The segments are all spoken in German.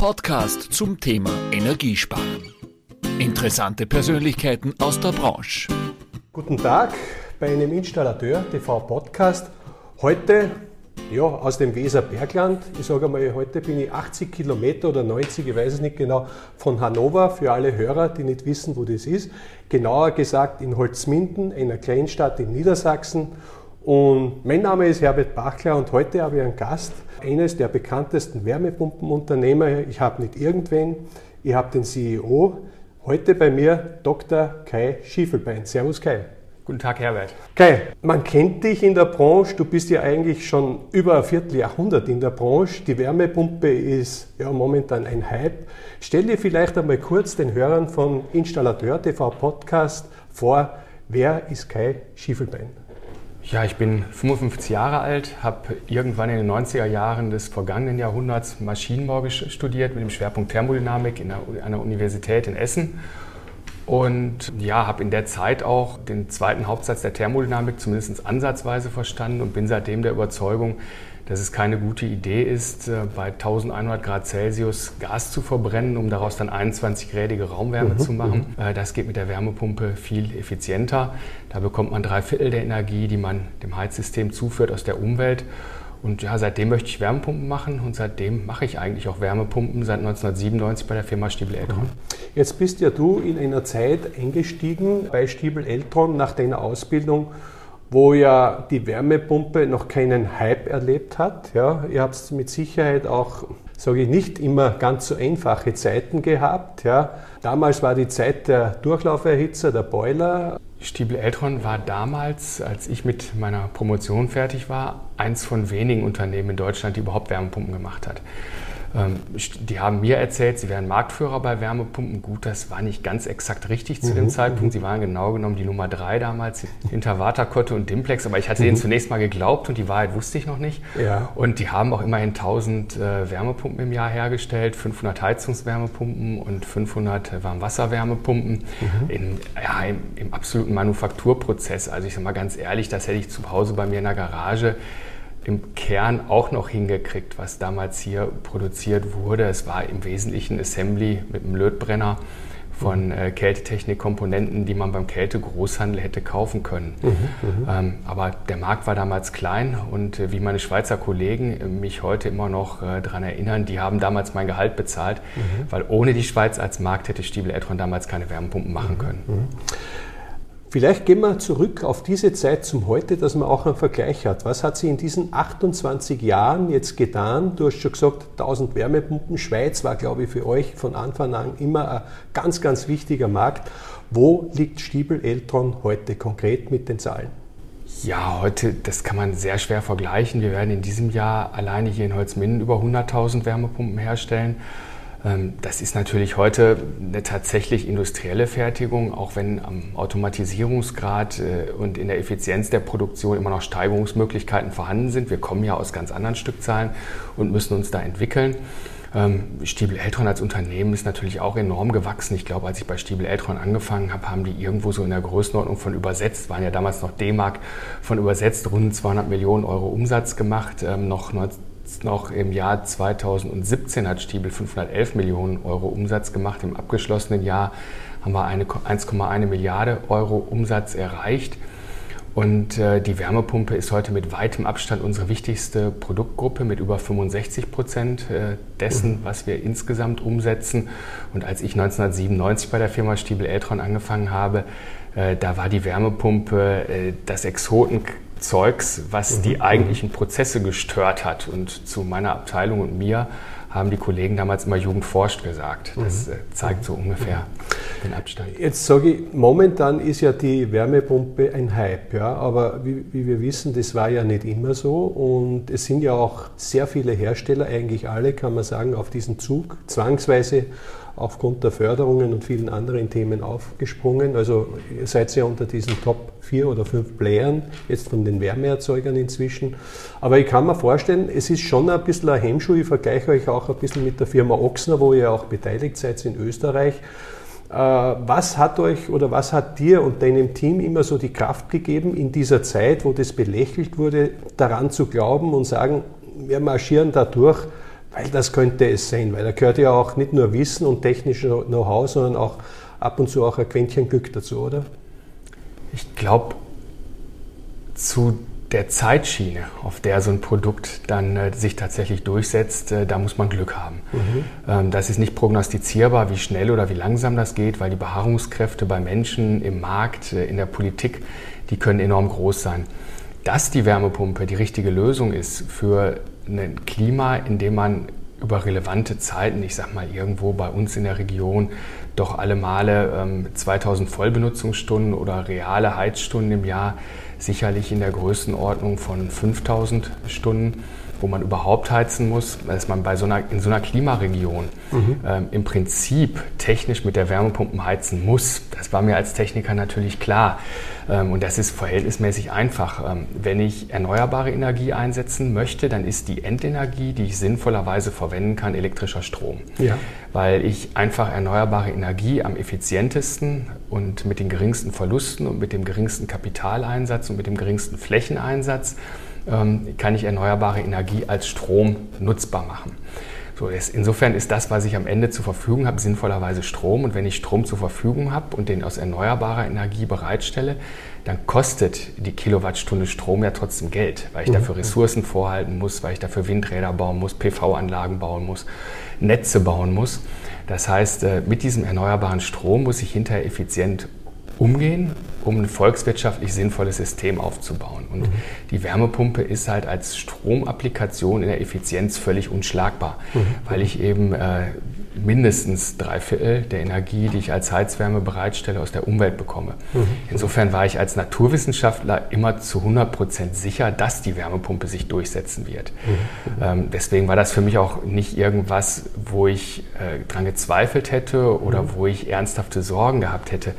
Podcast zum Thema Energiesparen. Interessante Persönlichkeiten aus der Branche. Guten Tag bei einem Installateur TV Podcast. Heute ja, aus dem Weserbergland. Ich sage einmal, heute bin ich 80 Kilometer oder 90, ich weiß es nicht genau, von Hannover, für alle Hörer, die nicht wissen, wo das ist. Genauer gesagt in Holzminden, einer Kleinstadt in Niedersachsen. Und mein Name ist Herbert Bachler und heute habe ich einen Gast, eines der bekanntesten Wärmepumpenunternehmer. Ich habe nicht irgendwen, ich habe den CEO. Heute bei mir Dr. Kai Schiefelbein. Servus Kai. Guten Tag, Herbert. Kai, man kennt dich in der Branche. Du bist ja eigentlich schon über ein Vierteljahrhundert in der Branche. Die Wärmepumpe ist ja momentan ein Hype. Stell dir vielleicht einmal kurz den Hörern von Installateur TV Podcast vor. Wer ist Kai Schiefelbein? Ja, ich bin 55 Jahre alt, habe irgendwann in den 90er Jahren des vergangenen Jahrhunderts Maschinenbau studiert mit dem Schwerpunkt Thermodynamik in einer Universität in Essen. Und ja, habe in der Zeit auch den zweiten Hauptsatz der Thermodynamik zumindest ansatzweise verstanden und bin seitdem der Überzeugung, dass es keine gute Idee ist, äh, bei 1100 Grad Celsius Gas zu verbrennen, um daraus dann 21-gradige Raumwärme mhm. zu machen. Mhm. Äh, das geht mit der Wärmepumpe viel effizienter. Da bekommt man drei Viertel der Energie, die man dem Heizsystem zuführt, aus der Umwelt. Und ja, seitdem möchte ich Wärmepumpen machen und seitdem mache ich eigentlich auch Wärmepumpen seit 1997 bei der Firma Stiebel Eltron. Mhm. Jetzt bist ja du in einer Zeit eingestiegen bei Stiebel Eltron nach deiner Ausbildung wo ja die Wärmepumpe noch keinen Hype erlebt hat. Ja, ihr habt mit Sicherheit auch, sage ich, nicht immer ganz so einfache Zeiten gehabt. Ja. Damals war die Zeit der Durchlauferhitzer, der Boiler. Stiebel Eltron war damals, als ich mit meiner Promotion fertig war, eins von wenigen Unternehmen in Deutschland, die überhaupt Wärmepumpen gemacht hat. Ähm, die haben mir erzählt, sie wären Marktführer bei Wärmepumpen. Gut, das war nicht ganz exakt richtig zu mhm. dem Zeitpunkt. Sie waren genau genommen die Nummer drei damals hinter Waterkotte und Dimplex. Aber ich hatte mhm. denen zunächst mal geglaubt und die Wahrheit wusste ich noch nicht. Ja. Und die haben auch immerhin 1000 äh, Wärmepumpen im Jahr hergestellt, 500 Heizungswärmepumpen und 500 Warmwasserwärmepumpen mhm. in, ja, im, im absoluten Manufakturprozess. Also ich sage mal ganz ehrlich, das hätte ich zu Hause bei mir in der Garage im Kern auch noch hingekriegt, was damals hier produziert wurde. Es war im Wesentlichen Assembly mit einem Lötbrenner von äh, Kältetechnik-Komponenten, die man beim Kältegroßhandel hätte kaufen können. Mhm, mhm. ähm, aber der Markt war damals klein und äh, wie meine Schweizer Kollegen äh, mich heute immer noch äh, daran erinnern, die haben damals mein Gehalt bezahlt, mhm. weil ohne die Schweiz als Markt hätte Stiebel Etron damals keine Wärmepumpen machen mhm, können. Mhm. Vielleicht gehen wir zurück auf diese Zeit zum Heute, dass man auch einen Vergleich hat. Was hat sich in diesen 28 Jahren jetzt getan? Du hast schon gesagt, 1000 Wärmepumpen. Schweiz war, glaube ich, für euch von Anfang an immer ein ganz, ganz wichtiger Markt. Wo liegt Stiebel Eltron heute konkret mit den Zahlen? Ja, heute, das kann man sehr schwer vergleichen. Wir werden in diesem Jahr alleine hier in Holzminden über 100.000 Wärmepumpen herstellen. Ähm, das ist natürlich heute eine tatsächlich industrielle Fertigung, auch wenn am Automatisierungsgrad äh, und in der Effizienz der Produktion immer noch Steigerungsmöglichkeiten vorhanden sind. Wir kommen ja aus ganz anderen Stückzahlen und müssen uns da entwickeln. Ähm, Stiebel Eltron als Unternehmen ist natürlich auch enorm gewachsen. Ich glaube, als ich bei Stiebel Eltron angefangen habe, haben die irgendwo so in der Größenordnung von übersetzt, waren ja damals noch D-Mark, von übersetzt rund 200 Millionen Euro Umsatz gemacht. Ähm, noch noch im Jahr 2017 hat Stiebel 511 Millionen Euro Umsatz gemacht. Im abgeschlossenen Jahr haben wir 1,1 Milliarde Euro Umsatz erreicht. Und äh, die Wärmepumpe ist heute mit weitem Abstand unsere wichtigste Produktgruppe mit über 65 Prozent äh, dessen, mhm. was wir insgesamt umsetzen. Und als ich 1997 bei der Firma Stiebel Eltron angefangen habe, äh, da war die Wärmepumpe das Exoten Zeugs, was mhm. die eigentlichen Prozesse gestört hat. Und zu meiner Abteilung und mir haben die Kollegen damals immer Jugend forscht gesagt. Das mhm. Äh, zeigt so ungefähr mhm. den Abstand. Jetzt sage ich, momentan ist ja die Wärmepumpe ein Hype, ja, aber wie, wie, wir wissen, das war ja nicht immer so und es sind ja auch sehr viele Hersteller, eigentlich alle, kann man sagen, auf diesen Zug zwangsweise aufgrund der Förderungen und vielen anderen Themen aufgesprungen. Also ihr seid ja unter diesen Top 4 oder 5 Playern, jetzt von den Wärmeerzeugern inzwischen. Aber ich kann mir vorstellen, es ist schon ein bisschen ein Hemmschuh. Ich vergleiche euch auch ein bisschen mit der Firma Ochsner, wo ihr auch beteiligt seid in Österreich. Äh, was hat euch oder was hat dir und deinem Team immer so die Kraft gegeben, in dieser Zeit, wo das belächelt wurde, daran zu glauben und sagen, wir marschieren da durch, Weil das könnte es sein, weil da gehört ja auch nicht nur Wissen und technisches Know-how, sondern auch ab und zu auch ein Quäntchen Glück dazu, oder? Ich glaube, zu der Zeitschiene, auf der so ein Produkt dann äh, sich tatsächlich durchsetzt, äh, da muss man Glück haben. Mhm. Ähm, das ist nicht prognostizierbar, wie schnell oder wie langsam das geht, weil die Beharrungskräfte bei Menschen im Markt, äh, in der Politik, die können enorm groß sein. Dass die Wärmepumpe die richtige Lösung ist für ein Klima, in dem man über relevante Zeiten, ich sag mal irgendwo bei uns in der Region, doch alle Male ähm, 2000 Vollbenutzungsstunden oder reale Heizstunden im Jahr sicherlich in der Größenordnung von 5000 Stunden, wo man überhaupt heizen muss, dass man bei so einer, in so einer Klimaregion mhm. ähm, im Prinzip technisch mit der Wärmepumpe heizen muss. Das war mir als Techniker natürlich klar. Ähm, und das ist verhältnismäßig einfach. Ähm, wenn ich erneuerbare Energie einsetzen möchte, dann ist die Endenergie, die ich sinnvollerweise verwenden kann, elektrischer Strom. Ja. Weil ich einfach erneuerbare Energie am effizientesten und mit den geringsten Verlusten und mit dem geringsten Kapitaleinsatz und mit dem geringsten Flächeneinsatz kann ich erneuerbare Energie als Strom nutzbar machen. So, insofern ist das, was ich am Ende zur Verfügung habe, sinnvollerweise Strom. Und wenn ich Strom zur Verfügung habe und den aus erneuerbarer Energie bereitstelle, dann kostet die Kilowattstunde Strom ja trotzdem Geld, weil ich mhm. dafür Ressourcen vorhalten muss, weil ich dafür Windräder bauen muss, PV-Anlagen bauen muss, Netze bauen muss. Das heißt, äh, mit diesem erneuerbaren Strom muss ich hinterher effizient umgehen, um ein volkswirtschaftlich sinnvolles System aufzubauen. Und mhm. die Wärmepumpe ist halt als Stromapplikation in der Effizienz völlig unschlagbar, mhm. weil ich eben äh, mindestens drei Viertel der Energie, die ich als Heizwärme bereitstelle, aus der Umwelt bekomme. Mhm. Insofern war ich als Naturwissenschaftler immer zu 100 Prozent sicher, dass die Wärmepumpe sich durchsetzen wird. Mhm. Ähm, deswegen war das für mich auch nicht irgendwas, wo ich äh, dran gezweifelt hätte oder mhm. wo ich ernsthafte Sorgen gehabt hätte.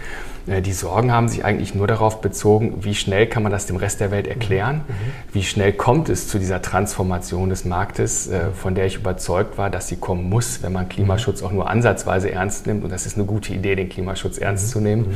Äh, die Sorgen haben sich eigentlich nur darauf bezogen, wie schnell kann man das dem Rest der Welt erklären, mhm. wie schnell kommt es zu dieser Transformation des Marktes, äh, von der ich überzeugt war, dass sie kommen muss, wenn man Klimaschutz auch nur ansatzweise ernst nimmt. Und das ist eine gute Idee, den Klimaschutz ernst zu nehmen. Mhm.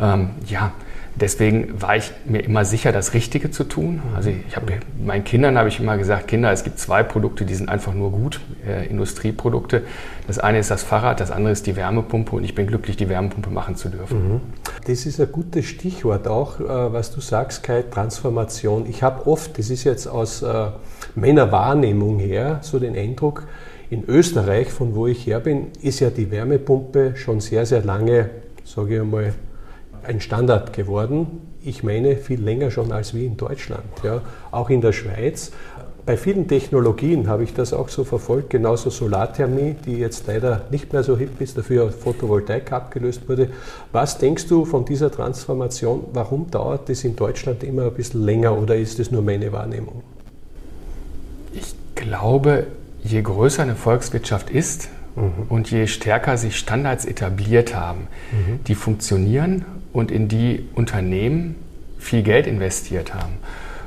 Ähm, ja, Deswegen war ich mir immer sicher, das Richtige zu tun. Also ich habe meinen Kindern habe ich immer gesagt, Kinder, es gibt zwei Produkte, die sind einfach nur gut, äh, Industrieprodukte. Das eine ist das Fahrrad, das andere ist die Wärmepumpe und ich bin glücklich, die Wärmepumpe machen zu dürfen. Mhm. Das ist ein gutes Stichwort auch, äh, was du sagst, Kai, Transformation. Ich habe oft, das ist jetzt aus äh, meiner Wahrnehmung her, so den Eindruck, in Österreich, von wo ich her bin, ist ja die Wärmepumpe schon sehr, sehr lange, sage ich einmal, ein Standard geworden. Ich meine, viel länger schon als wie in Deutschland. Ja. Auch in der Schweiz. Bei vielen Technologien habe ich das auch so verfolgt, genauso Solarthermie, die jetzt leider nicht mehr so hip ist, dafür Photovoltaik abgelöst wurde. Was denkst du von dieser Transformation? Warum dauert das in Deutschland immer ein bisschen länger oder ist es nur meine Wahrnehmung? Ich glaube, je größer eine Volkswirtschaft ist mhm. und je stärker sich Standards etabliert haben, mhm. die funktionieren und in die Unternehmen viel Geld investiert haben,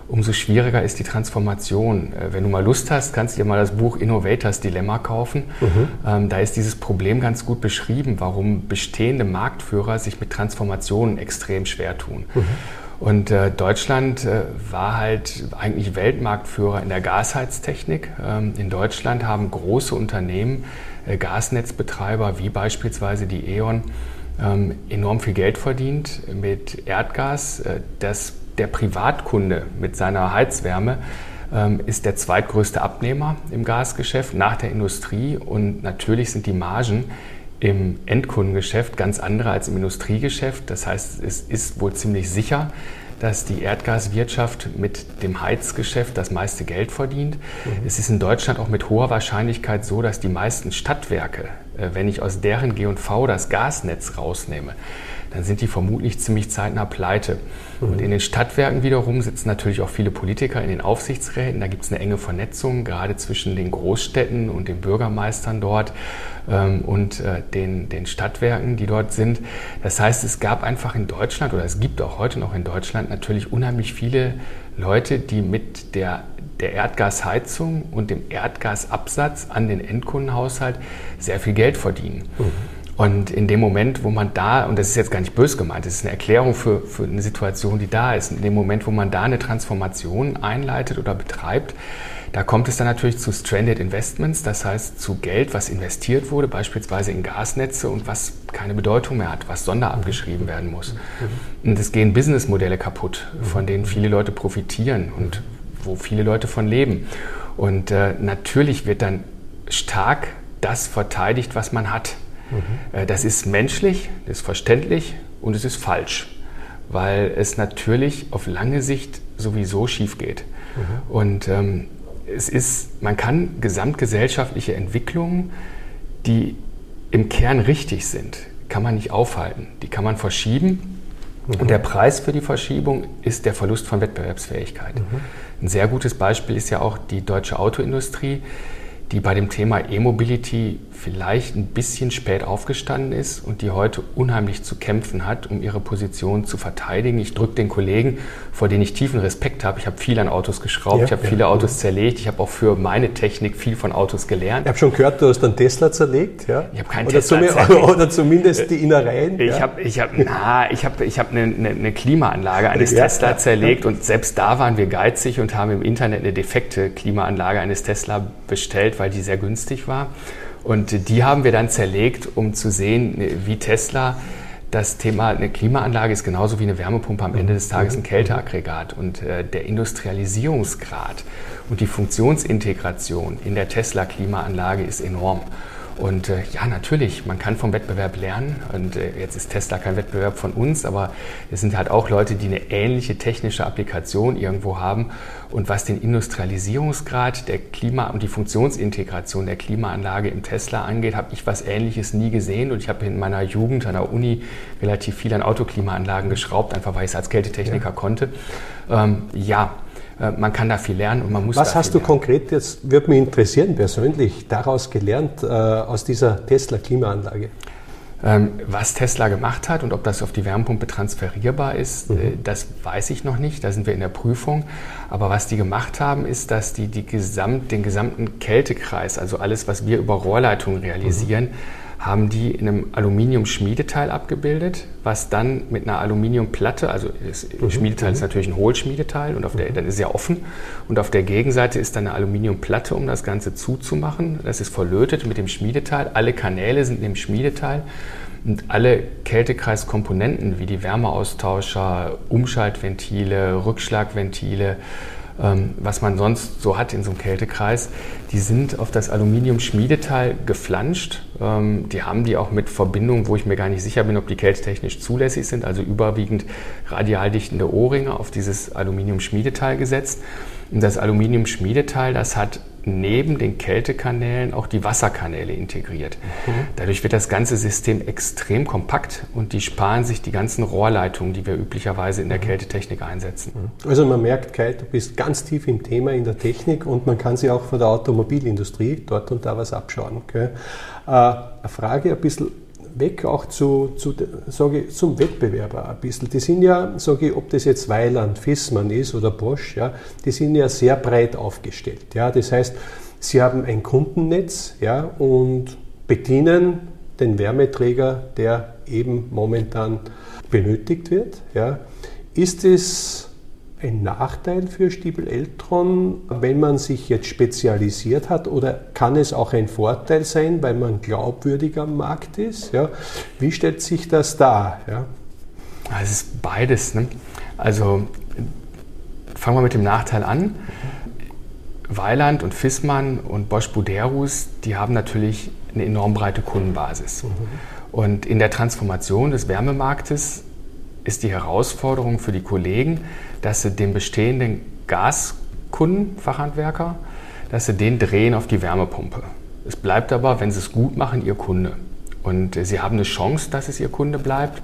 umso schwieriger ist die Transformation. Äh, wenn du mal Lust hast, kannst du dir mal das Buch Innovators Dilemma kaufen. Mhm. Ähm, da ist dieses Problem ganz gut beschrieben, warum bestehende Marktführer sich mit Transformationen extrem schwer tun. Mhm. Und äh, Deutschland äh, war halt eigentlich Weltmarktführer in der Gasheiztechnik. Ähm, in Deutschland haben große Unternehmen, äh, Gasnetzbetreiber wie beispielsweise die E.ON, ähm, enorm viel Geld verdient mit Erdgas. Äh, das, der Privatkunde mit seiner Heizwärme ähm, ist der zweitgrößte Abnehmer im Gasgeschäft nach der Industrie und natürlich sind die Margen im Endkundengeschäft ganz andere als im Industriegeschäft. Das heißt, es ist wohl ziemlich sicher, dass die Erdgaswirtschaft mit dem Heizgeschäft das meiste Geld verdient. Mhm. Es ist in Deutschland auch mit hoher Wahrscheinlichkeit so, dass die meisten Stadtwerke, äh, wenn ich aus deren G&V das Gasnetz rausnehme, dann sind die vermutlich ziemlich zeitnah pleite. Mhm. Und in den Stadtwerken wiederum sitzen natürlich auch viele Politiker in den Aufsichtsräten. Da gibt es eine enge Vernetzung, gerade zwischen den Großstädten und den Bürgermeistern dort ähm, und äh, den, den Stadtwerken, die dort sind. Das heißt, es gab einfach in Deutschland oder es gibt auch heute noch in Deutschland natürlich unheimlich viele Leute, die mit der der Erdgasheizung und dem Erdgasabsatz an den Endkundenhaushalt sehr viel Geld verdienen. Mhm. Und in dem Moment, wo man da, und das ist jetzt gar nicht bös gemeint, das ist eine Erklärung für, für eine Situation, die da ist, in dem Moment, wo man da eine Transformation einleitet oder betreibt, da kommt es dann natürlich zu Stranded Investments, das heißt zu Geld, was investiert wurde, beispielsweise in Gasnetze und was keine Bedeutung mehr hat, was sonderabgeschrieben werden muss. Und es gehen Businessmodelle kaputt, von denen viele Leute profitieren und wo viele Leute von leben. Und äh, natürlich wird dann stark das verteidigt, was man hat. Mhm. Das ist menschlich, das ist verständlich und es ist falsch, weil es natürlich auf lange Sicht sowieso schief geht. Mhm. Und ähm, es ist, man kann gesamtgesellschaftliche Entwicklungen, die im Kern richtig sind, kann man nicht aufhalten. Die kann man verschieben. Mhm. Und der Preis für die Verschiebung ist der Verlust von Wettbewerbsfähigkeit. Mhm. Ein sehr gutes Beispiel ist ja auch die deutsche Autoindustrie, die bei dem Thema E-Mobility vielleicht ein bisschen spät aufgestanden ist und die heute unheimlich zu kämpfen hat, um ihre Position zu verteidigen. Ich drücke den Kollegen, vor denen ich tiefen Respekt habe. Ich habe viel an Autos geschraubt, ja, ich habe ja, viele Autos zerlegt, ich habe auch für meine Technik viel von Autos gelernt. Ich habe schon gehört, du hast einen Tesla zerlegt. Ja? Ich habe keinen oder Tesla zerlegt. Oder zumindest die Innereien. Ich habe ich hab, na, ich hab, ich hab eine, eine, eine Klimaanlage eines Tesla zerlegt und selbst da waren wir geizig und haben im Internet eine defekte Klimaanlage eines Tesla bestellt, weil die sehr günstig war. Und die haben wir dann zerlegt, um zu sehen, wie Tesla das Thema, eine Klimaanlage ist genauso wie eine Wärmepumpe am Ende des Tages ein Kälteaggregat. Und äh, der Industrialisierungsgrad und die Funktionsintegration in der Tesla-Klimaanlage ist enorm. Und äh, ja, natürlich, man kann vom Wettbewerb lernen. Und äh, jetzt ist Tesla kein Wettbewerb von uns, aber es sind halt auch Leute, die eine ähnliche technische Applikation irgendwo haben. Und was den Industrialisierungsgrad der Klima- und die Funktionsintegration der Klimaanlage im Tesla angeht, habe ich was Ähnliches nie gesehen. Und ich habe in meiner Jugend an der Uni relativ viel an Autoklimaanlagen geschraubt, einfach weil ich es als Kältetechniker ja. konnte. Ähm, ja, man kann da viel lernen und man muss. Was hast du lernen. konkret jetzt, würde mich interessieren persönlich, daraus gelernt äh, aus dieser Tesla-Klimaanlage? Ähm, was Tesla gemacht hat und ob das auf die Wärmepumpe transferierbar ist, mhm. äh, das weiß ich noch nicht. Da sind wir in der Prüfung. Aber was die gemacht haben, ist, dass die, die gesamt, den gesamten Kältekreis, also alles, was wir über Rohrleitungen realisieren, mhm haben die in einem Aluminium-Schmiedeteil abgebildet, was dann mit einer Aluminiumplatte, also das mhm. Schmiedeteil ist mhm. natürlich ein Hohlschmiedeteil und auf der, mhm. dann ist ja offen und auf der Gegenseite ist dann eine Aluminiumplatte, um das Ganze zuzumachen. Das ist verlötet mit dem Schmiedeteil. Alle Kanäle sind in dem Schmiedeteil und alle Kältekreiskomponenten wie die Wärmeaustauscher, Umschaltventile, Rückschlagventile, was man sonst so hat in so einem Kältekreis, die sind auf das Aluminium-Schmiedeteil geflanscht. Ähm, die haben die auch mit Verbindungen, wo ich mir gar nicht sicher bin, ob die kältetechnisch zulässig sind, also überwiegend radialdichtende Ohrringe auf dieses Aluminium-Schmiedeteil gesetzt. Und das Aluminium-Schmiedeteil, das hat neben den Kältekanälen auch die Wasserkanäle integriert. Mhm. Dadurch wird das ganze System extrem kompakt und die sparen sich die ganzen Rohrleitungen, die wir üblicherweise in der mhm. Kältetechnik einsetzen. Mhm. Also man merkt, Kai, du bist ganz tief im Thema in der Technik und man kann sich auch von der Automobilindustrie dort und da was abschauen. Okay? Äh, eine Frage ein bisschen weg auch zu, zu ich, zum Wettbewerber ein bisschen. Die sind ja, sage ich, ob das jetzt Weiland, Fissmann ist oder Bosch, ja, die sind ja sehr breit aufgestellt. Ja. Das heißt, sie haben ein Kundennetz ja, und bedienen den Wärmeträger, der eben momentan benötigt wird. Ja. Ist es ein Nachteil für Stiebel Eltron, wenn man sich jetzt spezialisiert hat oder kann es auch ein Vorteil sein, weil man glaubwürdig am Markt ist? Ja? Wie stellt sich das dar? Ja? Es ist beides. Ne? Also fangen wir mit dem Nachteil an. Weiland und Fissmann und Bosch Buderus, die haben natürlich eine enorm breite Kundenbasis. Mhm. Und in der Transformation des Wärmemarktes ist die Herausforderung für die Kollegen, dass sie den bestehenden Gaskunden, Fachhandwerker, dass sie den drehen auf die Wärmepumpe. Es bleibt aber, wenn sie es gut machen, ihr Kunde. Und äh, sie haben eine Chance, dass es ihr Kunde bleibt,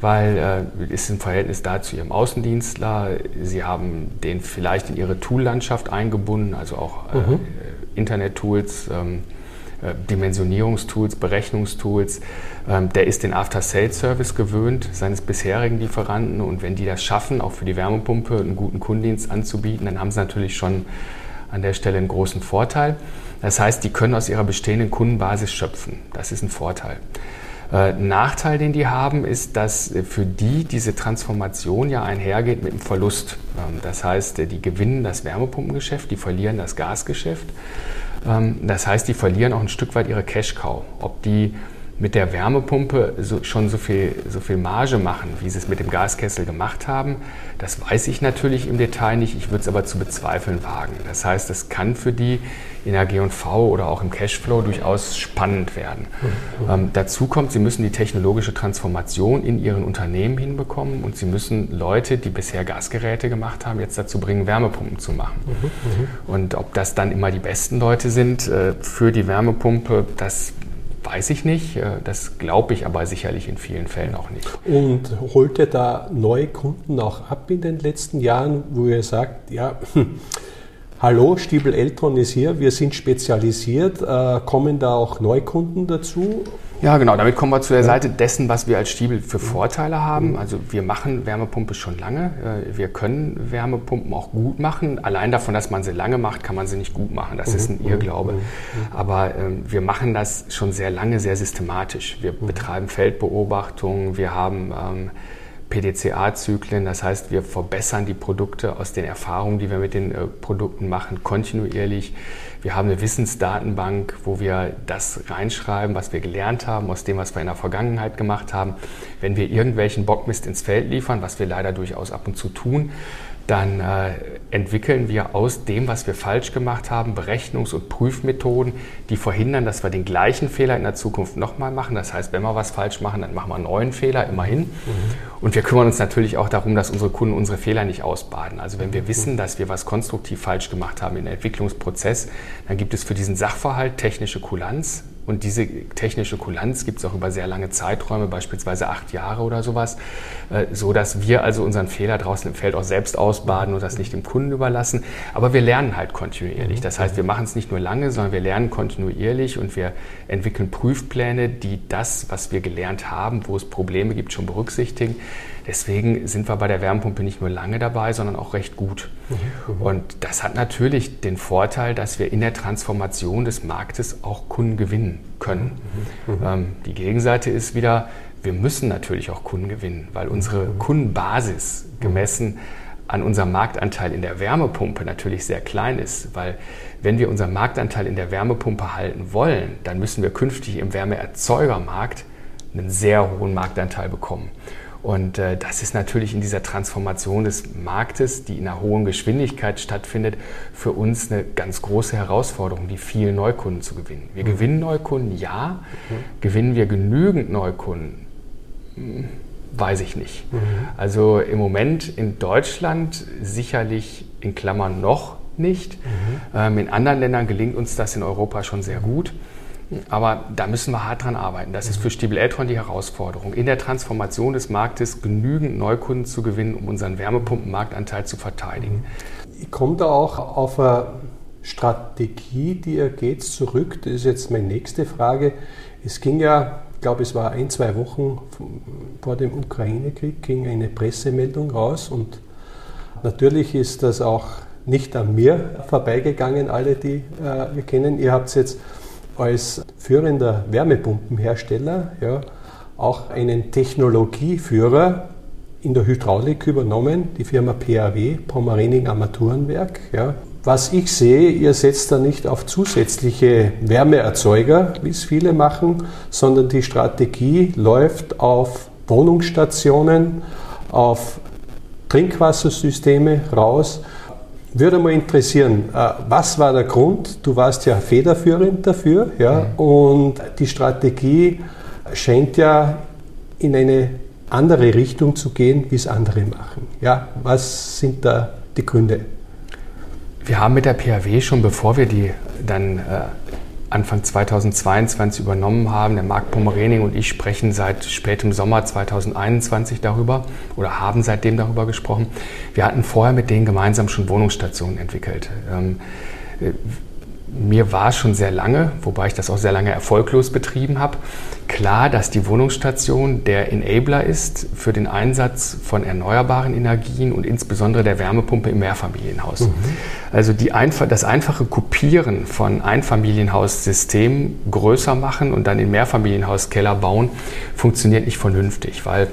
weil äh, ist im Verhältnis da zu ihrem Außendienstler. Sie haben den vielleicht in ihre Toollandschaft eingebunden, also auch äh, mhm. Internet-Tools. Ähm, äh, Dimensionierungstools, Berechnungstools. Ähm, der ist den After-Sales-Service gewöhnt, seines bisherigen Lieferanten. Und wenn die das schaffen, auch für die Wärmepumpe einen guten Kundendienst anzubieten, dann haben sie natürlich schon an der Stelle einen großen Vorteil. Das heißt, die können aus ihrer bestehenden Kundenbasis schöpfen. Das ist ein Vorteil. Äh, Nachteil, den die haben, ist, dass für die diese Transformation ja einhergeht mit einem Verlust. Ähm, das heißt, die gewinnen das Wärmepumpengeschäft, die verlieren das Gasgeschäft. Ähm, das heißt, die verlieren auch ein Stück weit ihre Cash-Cow. Ob die mit der Wärmepumpe so, schon so viel, so viel Marge machen, wie sie es mit dem Gaskessel gemacht haben, das weiß ich natürlich im Detail nicht. Ich würde es aber zu bezweifeln wagen. Das heißt, es kann für die in der G&V oder auch im Cashflow durchaus spannend werden. Mhm. Ähm, dazu kommt, sie müssen die technologische Transformation in ihren Unternehmen hinbekommen und sie müssen Leute, die bisher Gasgeräte gemacht haben, jetzt dazu bringen, Wärmepumpen zu machen. Mhm. mhm. Und ob das dann immer die besten Leute sind äh, für die Wärmepumpe, das Weiß ich nicht. Äh, das glaube ich aber sicherlich in vielen Fällen auch nicht. Und holt ihr da neue Kunden auch ab in den letzten Jahren, wo ihr sagt, ja, hallo, Stiebel Eltron ist hier, wir sind spezialisiert, äh, kommen da auch Neukunden dazu? Ja, genau. Damit kommen wir zu der Seite dessen, was wir als Stiebel für Vorteile haben. Mhm. Also wir machen Wärmepumpe schon lange. Äh, wir können Wärmepumpen auch gut machen. Allein davon, dass man sie lange macht, kann man sie nicht gut machen. Das ist ein mhm. Irrglaube. Mhm. Aber ähm, wir machen das schon sehr lange, sehr systematisch. Wir betreiben Feldbeobachtungen. Wir haben ähm, PDCA-Zyklen. Das heißt, wir verbessern die Produkte aus den Erfahrungen, die wir mit den äh, Produkten machen, kontinuierlich. Wir haben eine Wissensdatenbank, wo wir das reinschreiben, was wir gelernt haben, aus dem, was wir in der Vergangenheit gemacht haben. Wenn wir irgendwelchen Bockmist ins Feld liefern, was wir leider durchaus ab und zu tun, dann äh, entwickeln wir aus dem, was wir falsch gemacht haben, Berechnungs- und Prüfmethoden, die verhindern, dass wir den gleichen Fehler in der Zukunft nochmal machen. Das heißt, wenn wir was falsch machen, dann machen wir einen neuen Fehler, immerhin. Mhm. Und wir kümmern uns natürlich auch darum, dass unsere Kunden unsere Fehler nicht ausbaden. Also wenn wir mhm. wissen, dass wir was konstruktiv falsch gemacht haben im Entwicklungsprozess, dann gibt es für diesen Sachverhalt technische Kulanz, und diese technische Kulanz gibt es auch über sehr lange Zeiträume, beispielsweise acht Jahre oder sowas, äh, so dass wir also unseren Fehler draußen im Feld auch selbst ausbaden und das nicht dem Kunden überlassen. Aber wir lernen halt kontinuierlich. Das heißt, wir machen es nicht nur lange, sondern wir lernen kontinuierlich und wir entwickeln Prüfpläne, die das, was wir gelernt haben, wo es Probleme gibt, schon berücksichtigen. Deswegen sind wir bei der Wärmepumpe nicht nur lange dabei, sondern auch recht gut. Mhm. Und das hat natürlich den Vorteil, dass wir in der Transformation des Marktes auch Kunden gewinnen können. Mhm. mhm. Ähm, die Gegenseite ist wieder, wir müssen natürlich auch Kunden gewinnen, weil unsere mhm. Kundenbasis gemessen an unserem Marktanteil in der Wärmepumpe natürlich sehr klein ist, weil wenn wir unseren Marktanteil in der Wärmepumpe halten wollen, dann müssen wir künftig im Wärmeerzeugermarkt einen sehr hohen Marktanteil bekommen. Und äh, das ist natürlich in dieser Transformation des Marktes, die in einer hohen Geschwindigkeit stattfindet, für uns eine ganz große Herausforderung, die vielen Neukunden zu gewinnen. Wir mhm. gewinnen Neukunden, ja. Mhm. Gewinnen wir genügend Neukunden? Hm, weiß ich nicht. Mhm. Also im Moment in Deutschland sicherlich in Klammern noch nicht. Mhm. Ähm, in anderen Ländern gelingt uns das in Europa schon sehr gut. Aber da müssen wir hart dran arbeiten. Das ist für Stiebel Eltron die Herausforderung, in der Transformation des Marktes genügend Neukunden zu gewinnen, um unseren Wärmepumpenmarktanteil zu verteidigen. Ich komme da auch auf eine Strategie, die ihr geht, zurück. Das ist jetzt meine nächste Frage. Es ging ja, ich glaube, es war ein, zwei Wochen vor dem Ukraine-Krieg, ging eine Pressemeldung raus und natürlich ist das auch nicht an mir vorbeigegangen, alle, die äh, wir kennen. Ihr habt es jetzt als führender Wärmepumpenhersteller ja, auch einen Technologieführer in der Hydraulik übernommen, die Firma PAW, Pommerening Armaturenwerk. Ja. Was ich sehe, ihr setzt da nicht auf zusätzliche Wärmeerzeuger, wie es viele machen, sondern die Strategie läuft auf Wohnungsstationen, auf Trinkwassersysteme raus würde mal interessieren, äh, was war der Grund? Du warst ja federführend dafür, ja, mhm. und die Strategie scheint ja in eine andere Richtung zu gehen, wie es andere machen. Ja, was sind da die Gründe? Wir haben mit der PAW schon, bevor wir die dann äh, Anfang 2022 übernommen haben. Der Marc Pomerening und ich sprechen seit spätem Sommer 2021 darüber oder haben seitdem darüber gesprochen. Wir hatten vorher mit denen gemeinsam schon Wohnungsstationen entwickelt. Mir war schon sehr lange, wobei ich das auch sehr lange erfolglos betrieben habe, klar, dass die Wohnungsstation der Enabler ist für den Einsatz von erneuerbaren Energien und insbesondere der Wärmepumpe im Mehrfamilienhaus. Mhm. Also einfach, das einfache Kopieren von Einfamilienhaussystemen größer machen und dann in Mehrfamilienhauskeller bauen, funktioniert nicht vernünftig, weil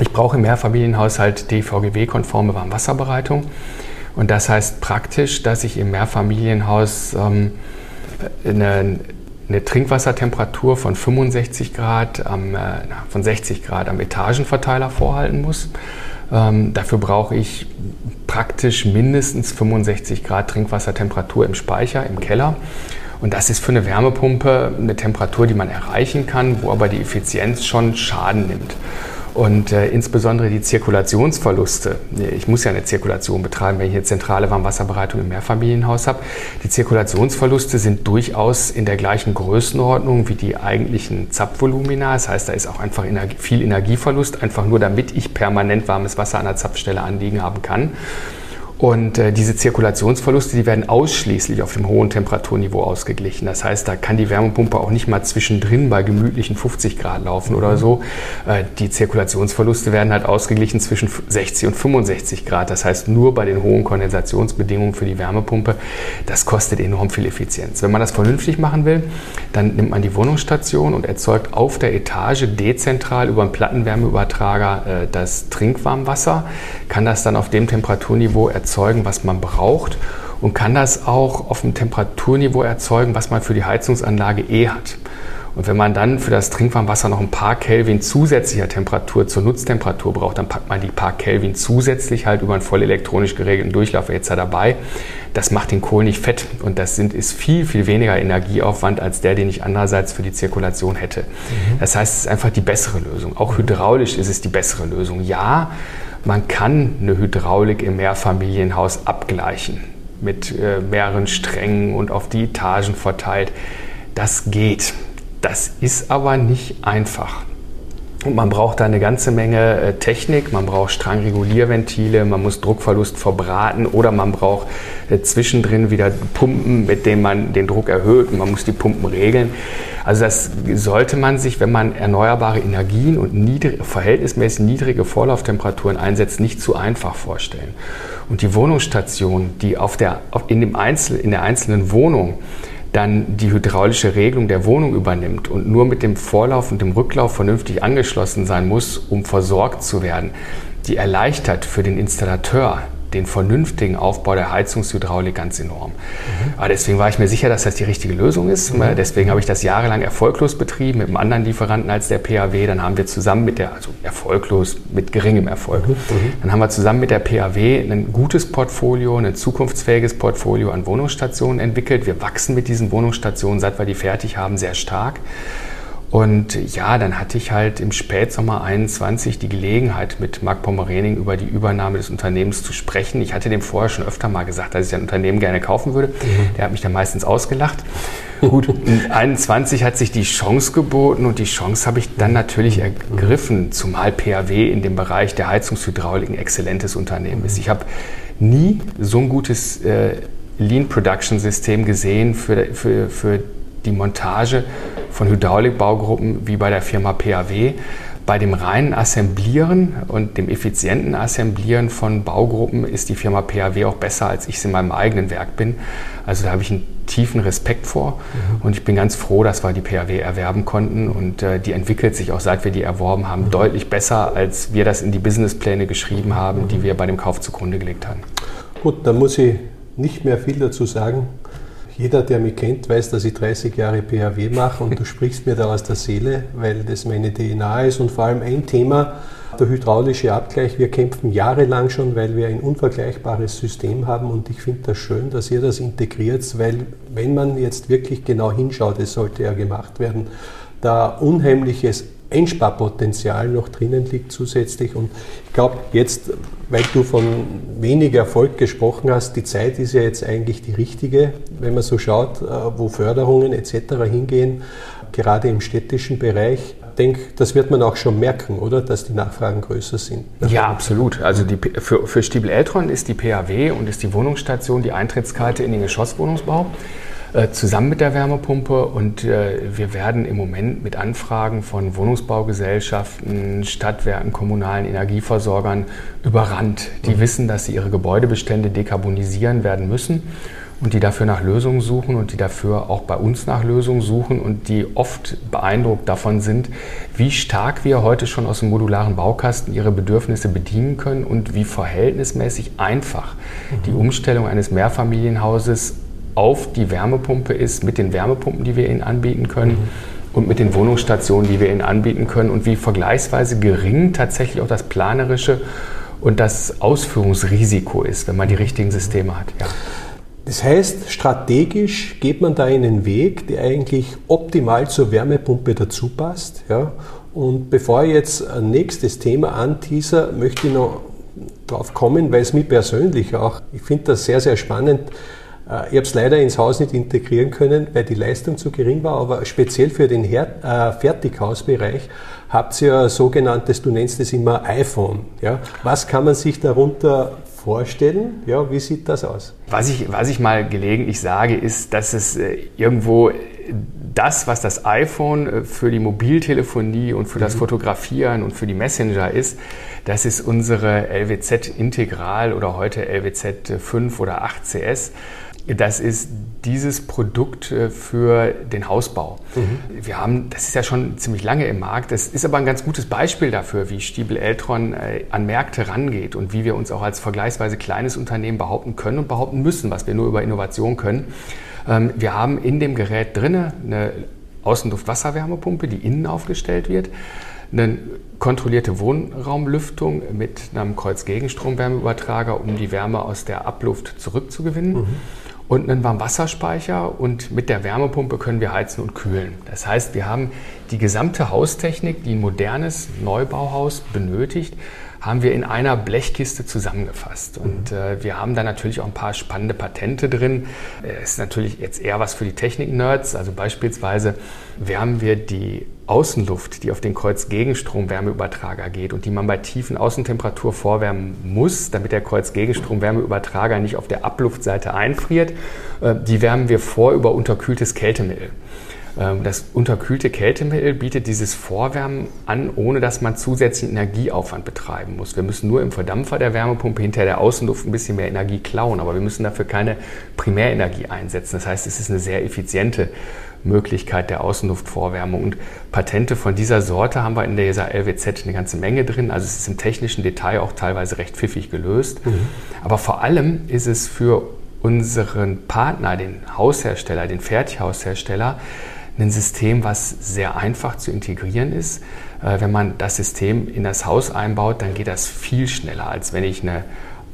ich brauche im Mehrfamilienhaushalt DVGW-konforme Warmwasserbereitung. Und das heißt praktisch, dass ich im Mehrfamilienhaus ähm, eine, eine, Trinkwassertemperatur von 65 Grad, am, äh, von 60 Grad am Etagenverteiler vorhalten muss. Ähm, dafür brauche ich praktisch mindestens 65 Grad Trinkwassertemperatur im Speicher, im Keller. Und das ist für eine Wärmepumpe eine Temperatur, die man erreichen kann, wo aber die Effizienz schon Schaden nimmt. Und äh, insbesondere die Zirkulationsverluste. Ich muss ja eine Zirkulation betreiben, wenn ich eine zentrale Warmwasserbereitung im Mehrfamilienhaus habe. Die Zirkulationsverluste sind durchaus in der gleichen Größenordnung wie die eigentlichen Zapfvolumina. Das heißt, da ist auch einfach Energie, viel Energieverlust, einfach nur damit ich permanent warmes Wasser an der Zapfstelle anliegen haben kann. Und äh, diese Zirkulationsverluste, die werden ausschließlich auf dem hohen Temperaturniveau ausgeglichen. Das heißt, da kann die Wärmepumpe auch nicht mal zwischendrin bei gemütlichen 50 Grad laufen oder so. Äh, die Zirkulationsverluste werden halt ausgeglichen zwischen 60 und 65 Grad. Das heißt, nur bei den hohen Kondensationsbedingungen für die Wärmepumpe. Das kostet enorm viel Effizienz. Wenn man das vernünftig machen will, dann nimmt man die Wohnungsstation und erzeugt auf der Etage dezentral über einen Plattenwärmeübertrager äh, das Trinkwarmwasser, kann das dann auf dem Temperaturniveau erzeugen erzeugen, was man braucht und kann das auch auf dem Temperaturniveau erzeugen, was man für die Heizungsanlage eh hat. Und wenn man dann für das Trinkwarmwasser noch ein paar Kelvin zusätzlicher Temperatur zur Nutztemperatur braucht, dann packt man die paar Kelvin zusätzlich halt über einen voll elektronisch geregelten Durchlauferhitzer dabei. Das macht den Kohl nicht fett und das sind, ist viel, viel weniger Energieaufwand als der, den ich andererseits für die Zirkulation hätte. Mhm. Das heißt, es ist einfach die bessere Lösung. Auch hydraulisch ist es die bessere Lösung. Ja, man kann eine Hydraulik im Mehrfamilienhaus abgleichen mit äh, mehreren Strängen und auf die Etagen verteilt. Das geht. Das ist aber nicht einfach. Und man braucht da eine ganze Menge äh, Technik, man braucht Strangregulierventile, man muss Druckverlust verbraten oder man braucht äh, zwischendrin wieder Pumpen, mit denen man den Druck erhöht und man muss die Pumpen regeln. Also das sollte man sich, wenn man erneuerbare Energien und niedrig, verhältnismäßig niedrige Vorlauftemperaturen einsetzt, nicht zu einfach vorstellen. Und die Wohnungsstation, die auf der, in, dem Einzel, in der einzelnen Wohnung dann die hydraulische Regelung der Wohnung übernimmt und nur mit dem Vorlauf und dem Rücklauf vernünftig angeschlossen sein muss, um versorgt zu werden, die erleichtert für den Installateur den vernünftigen Aufbau der Heizungshydraulik ganz enorm. Mhm. Aber deswegen war ich mir sicher, dass das die richtige Lösung ist. Mhm. Deswegen habe ich das jahrelang erfolglos betrieben mit einem anderen Lieferanten als der PAW. Dann haben wir zusammen mit der, also erfolglos mit geringem Erfolg, mhm. dann haben wir zusammen mit der PAW ein gutes Portfolio, ein zukunftsfähiges Portfolio an Wohnungsstationen entwickelt. Wir wachsen mit diesen Wohnungsstationen, seit wir die fertig haben, sehr stark. Und ja, dann hatte ich halt im Spätsommer 21 die Gelegenheit, mit Marc Pommerening über die Übernahme des Unternehmens zu sprechen. Ich hatte dem vorher schon öfter mal gesagt, dass ich ein Unternehmen gerne kaufen würde. Mhm. Der hat mich dann meistens ausgelacht. Gut, in 21 hat sich die Chance geboten und die Chance habe ich dann natürlich ergriffen, zumal PAW in dem Bereich der Heizungshydraulik ein exzellentes Unternehmen ist. Ich habe nie so ein gutes äh, Lean Production System gesehen für, für, für die Montage von Hydraulikbaugruppen wie bei der Firma PAW. Bei dem reinen Assemblieren und dem effizienten Assemblieren von Baugruppen ist die Firma PAW auch besser, als ich es in meinem eigenen Werk bin. Also da habe ich einen tiefen Respekt vor mhm. und ich bin ganz froh, dass wir die PAW erwerben konnten und äh, die entwickelt sich auch seit wir die erworben haben mhm. deutlich besser, als wir das in die Businesspläne geschrieben haben, die wir bei dem Kauf zugrunde gelegt haben. Gut, dann muss ich nicht mehr viel dazu sagen. Jeder, der mich kennt, weiß, dass ich 30 Jahre PHW mache und du sprichst mir da aus der Seele, weil das meine DNA ist und vor allem ein Thema, der hydraulische Abgleich. Wir kämpfen jahrelang schon, weil wir ein unvergleichbares System haben und ich finde das schön, dass ihr das integriert, weil wenn man jetzt wirklich genau hinschaut, es sollte ja gemacht werden, da unheimliches Einsparpotenzial noch drinnen liegt zusätzlich. Und ich glaube, jetzt, weil du von wenig Erfolg gesprochen hast, die Zeit ist ja jetzt eigentlich die richtige, wenn man so schaut, äh, wo Förderungen etc. hingehen, gerade im städtischen Bereich. Ich denke, das wird man auch schon merken, oder? Dass die Nachfragen größer sind. Ja, absolut. Also die, für, für Stiebel-Eltron ist die PAW und ist die Wohnungsstation die Eintrittskarte in den Geschosswohnungsbau. Äh, zusammen mit der Wärmepumpe und äh, wir werden im Moment mit Anfragen von Wohnungsbaugesellschaften, Stadtwerken, kommunalen Energieversorgern überrannt. Die mhm. wissen, dass sie ihre Gebäudebestände dekarbonisieren werden müssen und die dafür nach Lösungen suchen und die dafür auch bei uns nach Lösungen suchen und die oft beeindruckt davon sind, wie stark wir heute schon aus dem modularen Baukasten ihre Bedürfnisse bedienen können und wie verhältnismäßig einfach mhm. die Umstellung eines Mehrfamilienhauses auf die Wärmepumpe ist, mit den Wärmepumpen, die wir ihnen anbieten können. Mhm. Und mit den Wohnungsstationen, die wir ihnen anbieten können und wie vergleichsweise gering tatsächlich auch das planerische und das Ausführungsrisiko ist, wenn man die richtigen Systeme hat. Ja. Das heißt, strategisch geht man da in einen Weg, der eigentlich optimal zur Wärmepumpe dazu passt. Ja? Und bevor ich jetzt ein nächstes Thema anteaser, möchte ich noch drauf kommen, weil es mich persönlich auch, ich finde das sehr, sehr spannend, ich habe es leider ins Haus nicht integrieren können, weil die Leistung zu gering war, aber speziell für den Her äh, Fertighausbereich habt ihr ja sogenanntes, du nennst es immer iPhone. Ja? Was kann man sich darunter vorstellen? Ja, wie sieht das aus? Was ich, was ich mal gelegentlich sage, ist, dass es äh, irgendwo das, was das iPhone äh, für die Mobiltelefonie und für das mhm. Fotografieren und für die Messenger ist, das ist unsere LWZ Integral oder heute LWZ 5 oder 8 CS. Das ist dieses Produkt äh, für den Hausbau. Mhm. Wir haben, das ist ja schon ziemlich lange im Markt. Das ist aber ein ganz gutes Beispiel dafür, wie Stiebel Eltron äh, an Märkte rangeht und wie wir uns auch als vergleichsweise kleines Unternehmen behaupten können und behaupten müssen, was wir nur über Innovation können. Ähm, wir haben in dem Gerät drinne eine Außenluft-Wasserwärmepumpe, die innen aufgestellt wird eine kontrollierte Wohnraumlüftung mit einem Kreuzgegenstromwärmeübertrager, um die Wärme aus der Abluft zurückzugewinnen. Mhm und einen Warmwasserspeicher und mit der Wärmepumpe können wir heizen und kühlen. Das heißt, wir haben die gesamte Haustechnik, die ein modernes Neubauhaus benötigt, haben wir in einer Blechkiste zusammengefasst. Und äh, wir haben da natürlich auch ein paar spannende Patente drin. Äh, ist natürlich jetzt eher was für die Technik-Nerds. Also beispielsweise wärmen wir die Außenluft, die auf den Kreuzgegenstrom-Wärmeübertrager geht und die man bei tiefen Außentemperatur vorwärmen muss, damit der Kreuzgegenstrom-Wärmeübertrager nicht auf der Abluftseite einfriert, äh, die wärmen wir vor über unterkühltes Kältemittel. Ähm, das unterkühlte Kältemittel bietet dieses Vorwärmen an, ohne dass man zusätzlichen Energieaufwand betreiben muss. Wir müssen nur im Verdampfer der Wärmepumpe hinter der Außenluft ein bisschen mehr Energie klauen, aber wir müssen dafür keine Primärenergie einsetzen. Das heißt, es ist eine sehr effiziente Möglichkeit der Außenluftvorwärmung. Und Patente von dieser Sorte haben wir in der ESA LWZ eine ganze Menge drin. Also es ist im technischen Detail auch teilweise recht pfiffig gelöst. Mhm. Aber vor allem ist es für unseren Partner, den Haushersteller, den Fertighaushersteller, ein System, was sehr einfach zu integrieren ist. Äh, wenn man das System in das Haus einbaut, dann geht das viel schneller, als wenn ich eine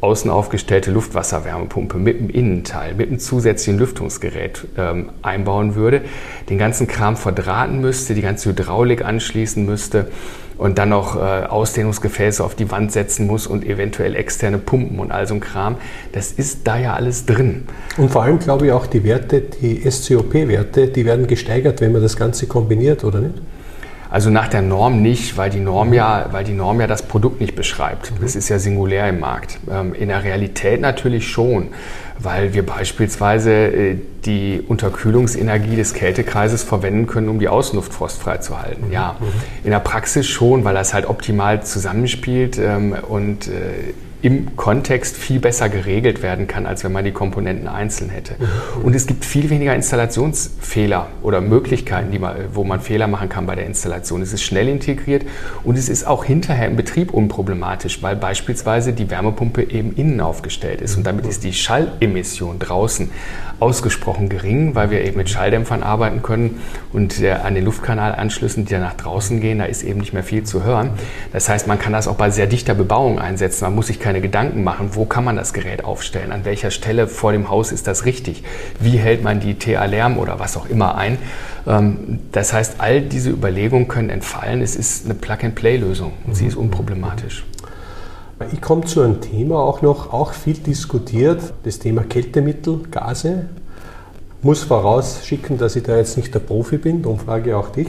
außen aufgestellte Luftwasserwärmepumpe mit dem Innenteil, mit einem zusätzlichen Lüftungsgerät ähm, einbauen würde, den ganzen Kram verdrahten müsste, die ganze Hydraulik anschließen müsste und dann noch äh, Ausdehnungsgefäße auf die Wand setzen muss und eventuell externe Pumpen und all so ein Kram. Das ist da ja alles drin. Und vor allem glaube ich auch die Werte, die SCOP-Werte, die werden gesteigert, wenn man das Ganze kombiniert, oder nicht? Also nach der Norm nicht, weil die Norm ja, weil die Norm ja das Produkt nicht beschreibt. Mhm. Das ist ja singulär im Markt. Ähm, in der Realität natürlich schon, weil wir beispielsweise äh, die Unterkühlungsenergie des Kältekreises verwenden können, um die Außenluft frostfrei zu halten. Ja, mhm. in der Praxis schon, weil das halt optimal zusammenspielt ähm, und äh, im Kontext viel besser geregelt werden kann, als wenn man die Komponenten einzeln hätte. Und es gibt viel weniger Installationsfehler oder Möglichkeiten, man, wo man Fehler machen kann bei der Installation. Es ist schnell integriert und es ist auch hinterher im Betrieb unproblematisch, weil beispielsweise die Wärmepumpe eben innen aufgestellt ist. Und damit ist die Schallemission draußen ausgesprochen gering, weil wir eben mit Schalldämpfern arbeiten können und äh, an den Luftkanalanschlüssen, die dann nach draußen gehen, da ist eben nicht mehr viel zu hören. Das heißt, man kann das auch bei sehr dichter Bebauung einsetzen. Man muss sich keine Gedanken machen, wo kann man das Gerät aufstellen, an welcher Stelle vor dem Haus ist das richtig, wie hält man die TA-Lärm oder was auch immer ein. Ähm, das heißt, all diese Überlegungen können entfallen. Es ist eine Plug-and-Play-Lösung und sie ist unproblematisch. Ich komme zu einem Thema auch noch, auch viel diskutiert, das Thema Kältemittel, Gase. Muss vorausschicken, dass ich da jetzt nicht der Profi bin, darum frage ich auch dich.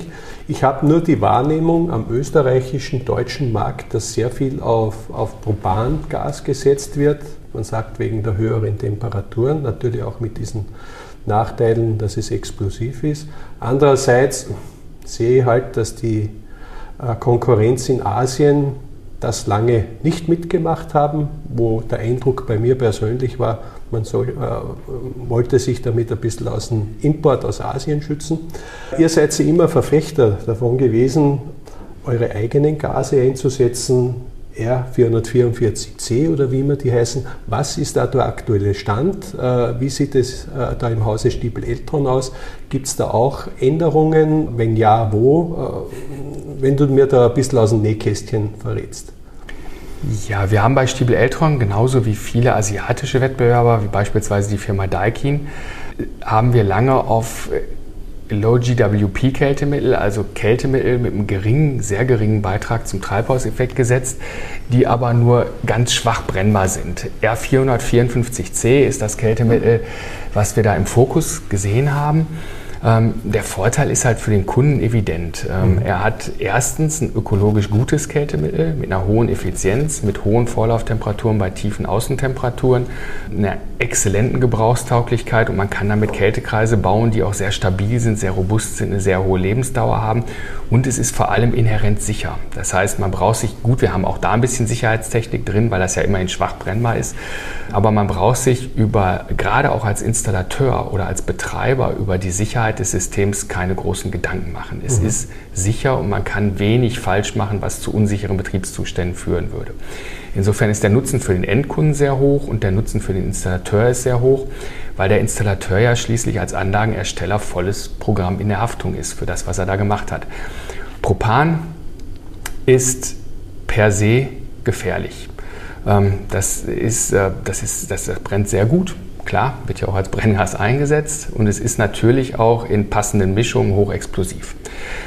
Ich habe nur die Wahrnehmung am österreichischen, deutschen Markt, dass sehr viel auf, auf Propangas gesetzt wird. Man sagt wegen der höheren Temperaturen, natürlich auch mit diesen Nachteilen, dass es explosiv ist. Andererseits sehe ich halt, dass die äh, Konkurrenz in Asien das lange nicht mitgemacht haben, wo der Eindruck bei mir persönlich war, man soll, äh, wollte sich damit ein bisschen aus dem Import aus Asien schützen. Ihr seid sie immer Verfechter davon gewesen, eure eigenen Gase einzusetzen, R444C oder wie immer die heißen. Was ist da der aktuelle Stand? Äh, wie sieht es äh, da im Hause Stiebel-Eltron aus? Gibt es da auch Änderungen? Wenn ja, wo? Äh, wenn du mir da ein bisschen aus dem Nähkästchen verrätst. Ja, wir haben bei Stiebel Eltron genauso wie viele asiatische Wettbewerber, wie beispielsweise die Firma Daikin, haben wir lange auf Low GWP Kältemittel, also Kältemittel mit einem geringen, sehr geringen Beitrag zum Treibhauseffekt gesetzt, die aber nur ganz schwach brennbar sind. R454C ist das Kältemittel, was wir da im Fokus gesehen haben. Ähm, der Vorteil ist halt für den Kunden evident. Ähm, mhm. Er hat erstens ein ökologisch gutes Kältemittel mit einer hohen Effizienz, mit hohen Vorlauftemperaturen bei tiefen Außentemperaturen, einer exzellenten Gebrauchstauglichkeit und man kann damit Kältekreise bauen, die auch sehr stabil sind, sehr robust sind, eine sehr hohe Lebensdauer haben und es ist vor allem inhärent sicher. Das heißt, man braucht sich, gut, wir haben auch da ein bisschen Sicherheitstechnik drin, weil das ja immerhin schwach brennbar ist, aber man braucht sich über, gerade auch als Installateur oder als Betreiber über die Sicherheit Sicherheit des Systems keine großen Gedanken machen. Es mhm. ist sicher und man kann wenig falsch machen, was zu unsicheren Betriebszuständen führen würde. Insofern ist der Nutzen für den Endkunden sehr hoch und der Nutzen für den Installateur ist sehr hoch, weil der Installateur ja schließlich als Anlagenersteller volles Programm in der Haftung ist für das, was er da gemacht hat. Propan ist per se gefährlich. Ähm, das, ist, äh, das, ist, das brennt sehr gut. Klar, wird ja auch als Brenngas eingesetzt und es ist natürlich auch in passenden Mischungen hochexplosiv.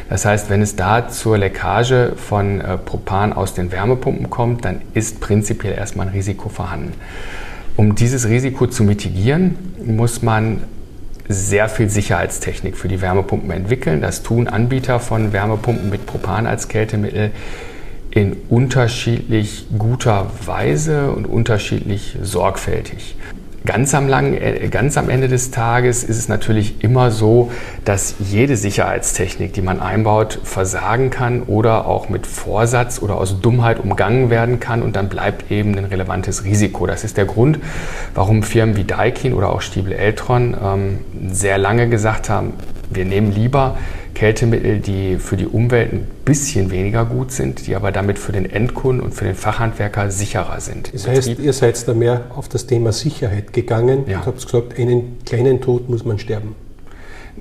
Das heißt, wenn es da zur Leckage von äh, Propan aus den Wärmepumpen kommt, dann ist prinzipiell erstmal ein Risiko vorhanden. Um dieses Risiko zu mitigieren, muss man sehr viel Sicherheitstechnik für die Wärmepumpen entwickeln. Das tun Anbieter von Wärmepumpen mit Propan als Kältemittel in unterschiedlich guter Weise und unterschiedlich sorgfältig. Ganz am, lang, äh, ganz am Ende des Tages ist es natürlich immer so, dass jede Sicherheitstechnik, die man einbaut, versagen kann oder auch mit Vorsatz oder aus Dummheit umgangen werden kann und dann bleibt eben ein relevantes Risiko. Das ist der Grund, warum Firmen wie Daikin oder auch Stiebel Eltron ähm, sehr lange gesagt haben, wir nehmen lieber Kältemittel, die für die Umwelt ein bisschen weniger gut sind, die aber damit für den Endkunden und für den Fachhandwerker sicherer sind. Das heißt, ihr seid da mehr auf das Thema Sicherheit gegangen ja. und habt gesagt, einen kleinen Tod muss man sterben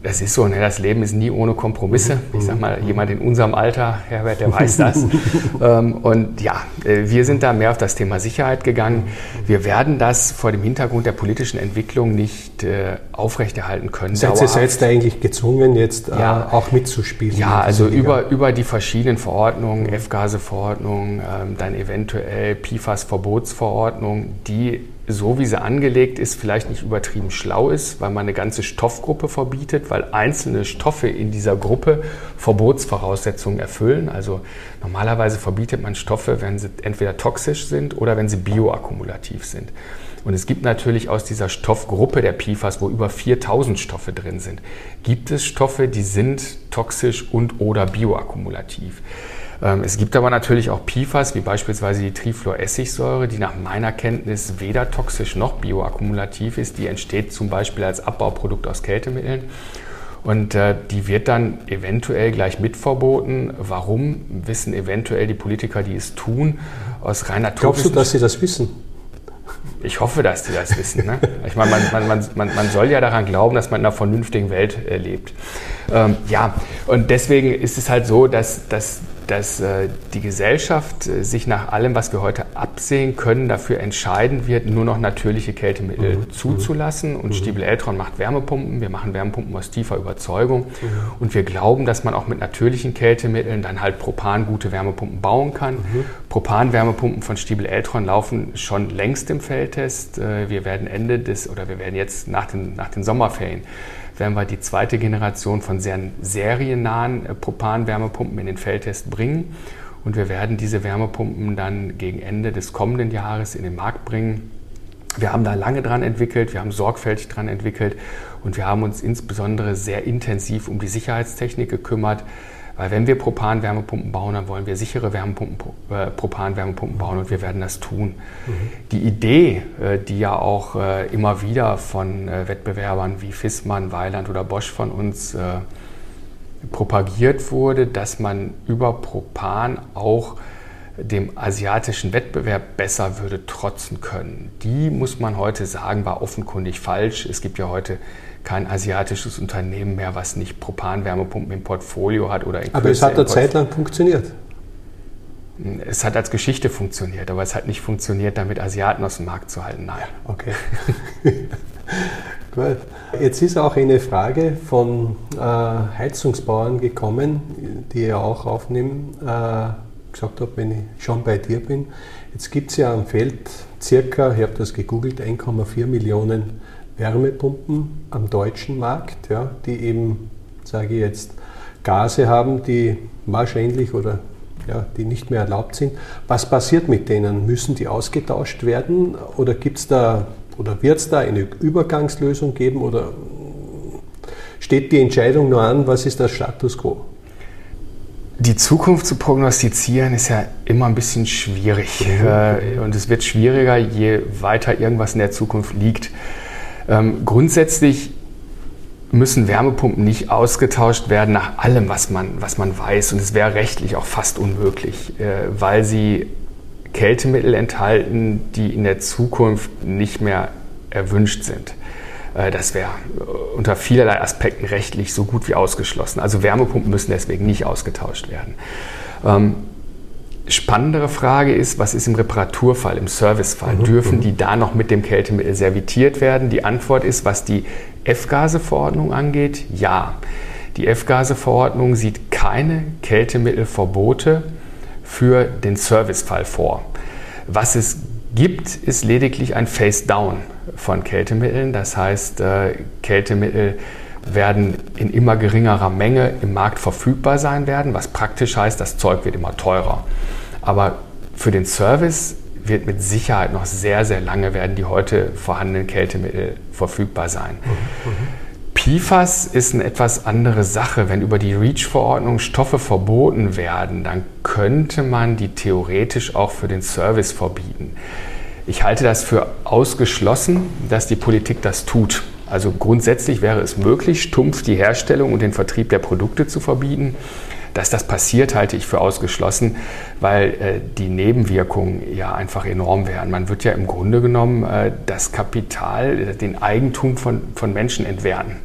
das ist so, ne? das Leben ist nie ohne Kompromisse. Ich sag mal, jemand in unserem Alter, Herbert, der weiß das. ähm, und ja, äh, wir sind da mehr auf das Thema Sicherheit gegangen. Wir werden das vor dem Hintergrund der politischen Entwicklung nicht äh, aufrechterhalten können. Seid ihr da eigentlich gezwungen, jetzt äh, ja, auch mitzuspielen? Ja, also über, über die verschiedenen Verordnungen, F-Gase-Verordnung, ähm, dann eventuell PFAS-Verbotsverordnung, die so wie sie angelegt ist, vielleicht nicht übertrieben schlau ist, weil man eine ganze Stoffgruppe verbietet, weil einzelne Stoffe in dieser Gruppe Verbotsvoraussetzungen erfüllen. Also normalerweise verbietet man Stoffe, wenn sie entweder toxisch sind oder wenn sie bioakkumulativ sind. Und es gibt natürlich aus dieser Stoffgruppe der PFAS, wo über 4000 Stoffe drin sind, gibt es Stoffe, die sind toxisch und oder bioakkumulativ. Ähm, es gibt aber natürlich auch PFAS, wie beispielsweise die Trifluoressigsäure, die nach meiner Kenntnis weder toxisch noch bioakkumulativ ist. Die entsteht zum Beispiel als Abbauprodukt aus Kältemitteln. Und äh, die wird dann eventuell gleich mitverboten. Warum, wissen eventuell die Politiker, die es tun, aus reiner Glaubst du, dass sie das wissen? Ich hoffe, dass die das wissen. Ne? Ich meine, man, man, man, man, soll ja daran glauben, dass man in einer vernünftigen Welt äh, lebt. Ähm, ja, und deswegen ist es halt so, dass, dass dass äh, die Gesellschaft äh, sich nach allem, was wir heute absehen können, dafür entscheiden wird, nur noch natürliche Kältemittel mhm. zuzulassen. Und mhm. Stiebel Eltron macht Wärmepumpen. Wir machen Wärmepumpen aus tiefer Überzeugung. Mhm. Und wir glauben, dass man auch mit natürlichen Kältemitteln dann halt Propan gute Wärmepumpen bauen kann. Mhm. Propan-Wärmepumpen von Stiebel Eltron laufen schon längst im Feldtest. Äh, wir werden Ende des, oder wir werden jetzt nach den, nach den Sommerferien werden wir die zweite Generation von sehr seriennahen äh, Propan-Wärmepumpen in den Feldtest bringen. Und wir werden diese Wärmepumpen dann gegen Ende des kommenden Jahres in den Markt bringen. Wir haben da lange dran entwickelt, wir haben sorgfältig dran entwickelt und wir haben uns insbesondere sehr intensiv um die Sicherheitstechnik gekümmert. Weil wenn wir Propan-Wärmepumpen bauen, dann wollen wir sichere Wärmepumpen, äh, Propan-Wärmepumpen bauen und wir werden das tun. Mhm. Die Idee, äh, die ja auch äh, immer wieder von äh, Wettbewerbern wie Fissmann, Weiland oder Bosch von uns äh, propagiert wurde, dass man über Propan auch dem asiatischen Wettbewerb besser würde trotzen können. Die muss man heute sagen, war offenkundig falsch. Es gibt ja heute kein asiatisches Unternehmen mehr, was nicht Propan-Wärmepumpen im Portfolio hat oder in Aber es hat eine Zeit lang funktioniert. Es hat als Geschichte funktioniert, aber es hat nicht funktioniert, damit Asiaten aus dem Markt zu halten. Nein. Okay. Gut. Jetzt ist auch eine Frage von äh, Heizungsbauern gekommen, die ihr auch aufnehmen. Äh, gesagt habe, wenn ich schon bei dir bin. Jetzt gibt es ja am Feld circa, ich habe das gegoogelt, 1,4 Millionen Wärmepumpen am deutschen Markt, ja, die eben, sage ich jetzt, Gase haben, die wahrscheinlich oder ja, die nicht mehr erlaubt sind. Was passiert mit denen? Müssen die ausgetauscht werden oder gibt es da oder wird es da eine Übergangslösung geben oder steht die Entscheidung nur an, was ist der Status quo? Die Zukunft zu prognostizieren ist ja immer ein bisschen schwierig. Mhm. Und es wird schwieriger, je weiter irgendwas in der Zukunft liegt. Ähm, grundsätzlich müssen Wärmepumpen nicht ausgetauscht werden nach allem, was man, was man weiß. Und es wäre rechtlich auch fast unmöglich, äh, weil sie Kältemittel enthalten, die in der Zukunft nicht mehr erwünscht sind. Äh, das wäre unter vielerlei Aspekten rechtlich so gut wie ausgeschlossen. Also Wärmepumpen müssen deswegen nicht ausgetauscht werden. Ähm, spannendere Frage ist, was ist im Reparaturfall, im Servicefall? Mhm. Dürfen mhm. die da noch mit dem Kältemittel servitiert werden? Die Antwort ist, was die F-Gase-Verordnung angeht, ja. Die F-Gase-Verordnung sieht keine Kältemittelverbote für den Servicefall vor. Was es gibt, ist lediglich ein Face-Down von Kältemitteln. Das heißt, äh, Kältemittel werden in immer geringerer Menge im Markt verfügbar sein werden, was praktisch heißt, das Zeug wird immer teurer. Aber für den Service wird mit Sicherheit noch sehr, sehr lange werden die heute vorhandenen Kältemittel verfügbar sein. Mhm. mhm. PFAS ist eine etwas andere Sache. Wenn über die REACH-Verordnung Stoffe verboten werden, dann könnte man die theoretisch auch für den Service verbieten. Ich halte das für ausgeschlossen, dass die Politik das tut. Also grundsätzlich wäre es möglich, stumpf die Herstellung und den Vertrieb der Produkte zu verbieten. Dass das passiert, halte ich für ausgeschlossen, weil äh, die Nebenwirkungen ja einfach enorm wären. Man wird ja im Grunde genommen äh, das Kapital, äh, den Eigentum von, von Menschen entwerten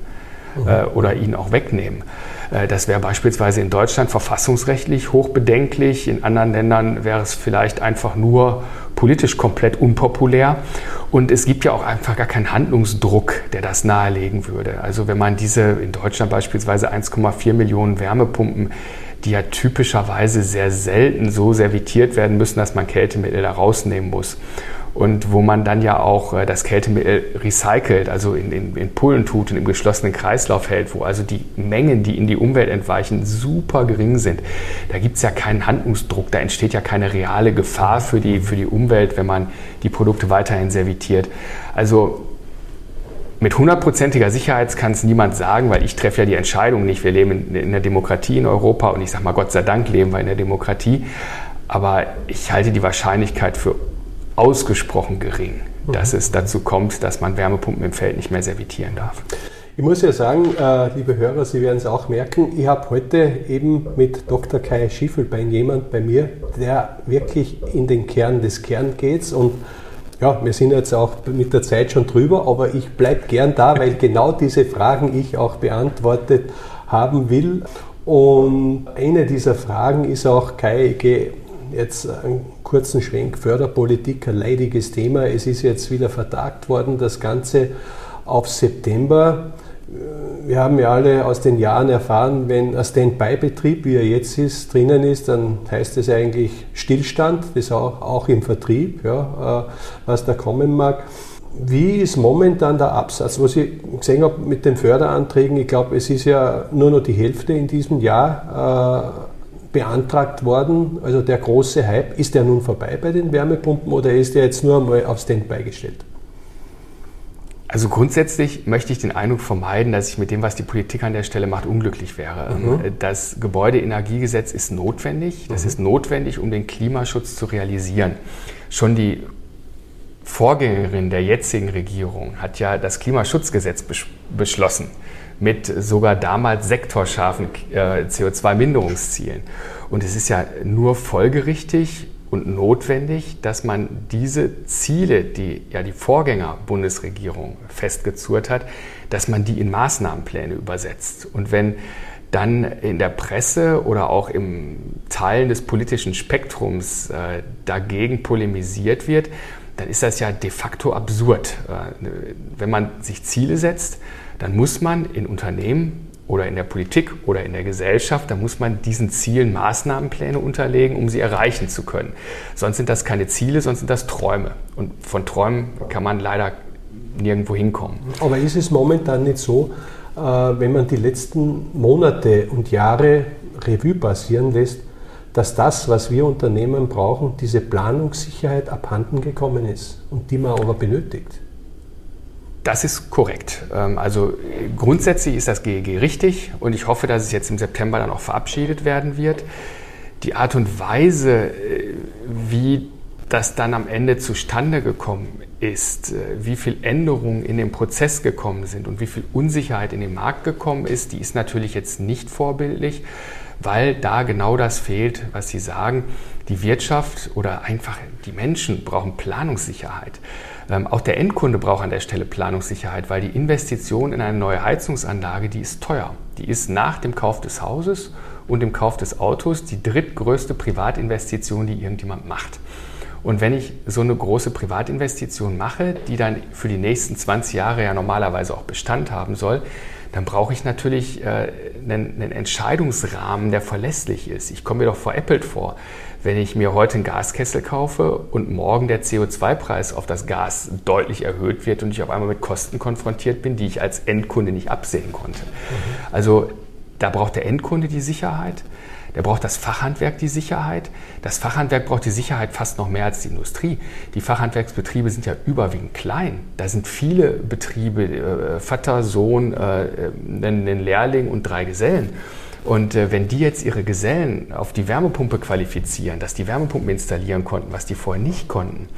mhm. äh, oder ihn auch wegnehmen. Äh, das wäre beispielsweise in Deutschland verfassungsrechtlich hochbedenklich. In anderen Ländern wäre es vielleicht einfach nur politisch komplett unpopulär. Und es gibt ja auch einfach gar keinen Handlungsdruck, der das nahelegen würde. Also wenn man diese in Deutschland beispielsweise 1,4 Millionen Wärmepumpen, die ja typischerweise sehr selten so servitiert werden müssen, dass man Kältemittel da rausnehmen muss und wo man dann ja auch äh, das Kältemittel recycelt, also in, in, in Pullen tut und im geschlossenen Kreislauf hält, wo also die Mengen, die in die Umwelt entweichen, super gering sind. Da gibt es ja keinen Handlungsdruck, da entsteht ja keine reale Gefahr für die, für die Umwelt, wenn man die Produkte weiterhin servitiert. Also mit hundertprozentiger Sicherheit kann es niemand sagen, weil ich treffe ja die Entscheidung nicht. Wir leben in, in der Demokratie in Europa und ich sage mal, Gott sei Dank leben wir in der Demokratie. Aber ich halte die Wahrscheinlichkeit für ausgesprochen gering, mhm. dass es dazu kommt, dass man Wärmepumpen im Feld nicht mehr servitieren darf. Ich muss ja sagen, äh, liebe Hörer, Sie werden es auch merken, ich habe heute eben mit Dr. Kai Schiefelbein jemand bei mir, der wirklich in den Kern des Kern geht und ja, wir sind jetzt auch mit der Zeit schon drüber, aber ich bleibe gern da, weil genau diese Fragen ich auch beantwortet haben will. Und eine dieser Fragen ist auch, Kai, ich gehe jetzt einen kurzen Schwenk Förderpolitik, ein leidiges Thema. Es ist jetzt wieder vertagt worden, das Ganze auf September. Wir haben ja alle aus den Jahren erfahren, wenn ein Standby-Betrieb, wie er jetzt ist, drinnen ist, dann heißt es eigentlich Stillstand, das auch, auch im Vertrieb, ja, äh, was da kommen mag. Wie ist momentan der Absatz? Was ich gesehen habe mit den Förderanträgen, ich glaube, es ist ja nur noch die Hälfte in diesem Jahr äh, beantragt worden, also der große Hype, ist der nun vorbei bei den Wärmepumpen oder ist der jetzt nur einmal auf Standby gestellt? Also grundsätzlich möchte ich den Eindruck vermeiden, dass ich mit dem, was die Politik an der Stelle macht, unglücklich wäre. Mhm. Das Gebäudeenergiegesetz ist notwendig. Das mhm. ist notwendig, um den Klimaschutz zu realisieren. Schon die Vorgängerin der jetzigen Regierung hat ja das Klimaschutzgesetz beschlossen mit sogar damals sektorscharfen äh, CO2-Minderungszielen. Und es ist ja nur folgerichtig und notwendig, dass man diese Ziele, die ja die Vorgänger-Bundesregierung festgezurrt hat, dass man die in Maßnahmenpläne übersetzt. Und wenn dann in der Presse oder auch im Teilen des politischen Spektrums äh, dagegen polemisiert wird, dann ist das ja de facto absurd. Äh, wenn man sich Ziele setzt, dann muss man in Unternehmen oder in der Politik oder in der Gesellschaft, da muss man diesen Zielen Maßnahmenpläne unterlegen, um sie erreichen zu können. Sonst sind das keine Ziele, sonst sind das Träume. Und von Träumen kann man leider nirgendwo hinkommen. Aber ist es momentan nicht so, äh, wenn man die letzten Monate und Jahre Revue passieren lässt, dass das, was wir Unternehmen brauchen, diese Planungssicherheit abhanden gekommen ist und die man aber benötigt? Das ist korrekt. Ähm, also grundsätzlich ist das GEG richtig und ich hoffe, dass es jetzt im September dann auch verabschiedet werden wird. Die Art und Weise, äh, wie das dann am Ende zustande gekommen ist, äh, wie viel Änderungen in den Prozess gekommen sind und wie viel Unsicherheit in den Markt gekommen ist, die ist natürlich jetzt nicht vorbildlich, weil da genau das fehlt, was Sie sagen. Die Wirtschaft oder einfach die Menschen brauchen Planungssicherheit. Ähm, auch der Endkunde braucht an der Stelle Planungssicherheit, weil die Investition in eine neue Heizungsanlage, die ist teuer. Die ist nach dem Kauf des Hauses und dem Kauf des Autos die drittgrößte Privatinvestition, die irgendjemand macht. Und wenn ich so eine große Privatinvestition mache, die dann für die nächsten 20 Jahre ja normalerweise auch Bestand haben soll, dann brauche ich natürlich äh, einen, einen Entscheidungsrahmen, der verlässlich ist. Ich komme mir doch veräppelt vor wenn ich mir heute einen Gaskessel kaufe und morgen der CO2-Preis auf das Gas deutlich erhöht wird und ich auf einmal mit Kosten konfrontiert bin, die ich als Endkunde nicht absehen konnte. Mhm. Also da braucht der Endkunde die Sicherheit. Der braucht das Fachhandwerk die Sicherheit. Das Fachhandwerk braucht die Sicherheit fast noch mehr als die Industrie. Die Fachhandwerksbetriebe sind ja überwiegend klein. Da sind viele Betriebe, äh, Vater, Sohn, äh, ein Lehrling und drei Gesellen. Und äh, wenn die jetzt ihre Gesellen auf die Wärmepumpe qualifizieren, dass die Wärmepumpen installieren konnten, was die vorher nicht konnten,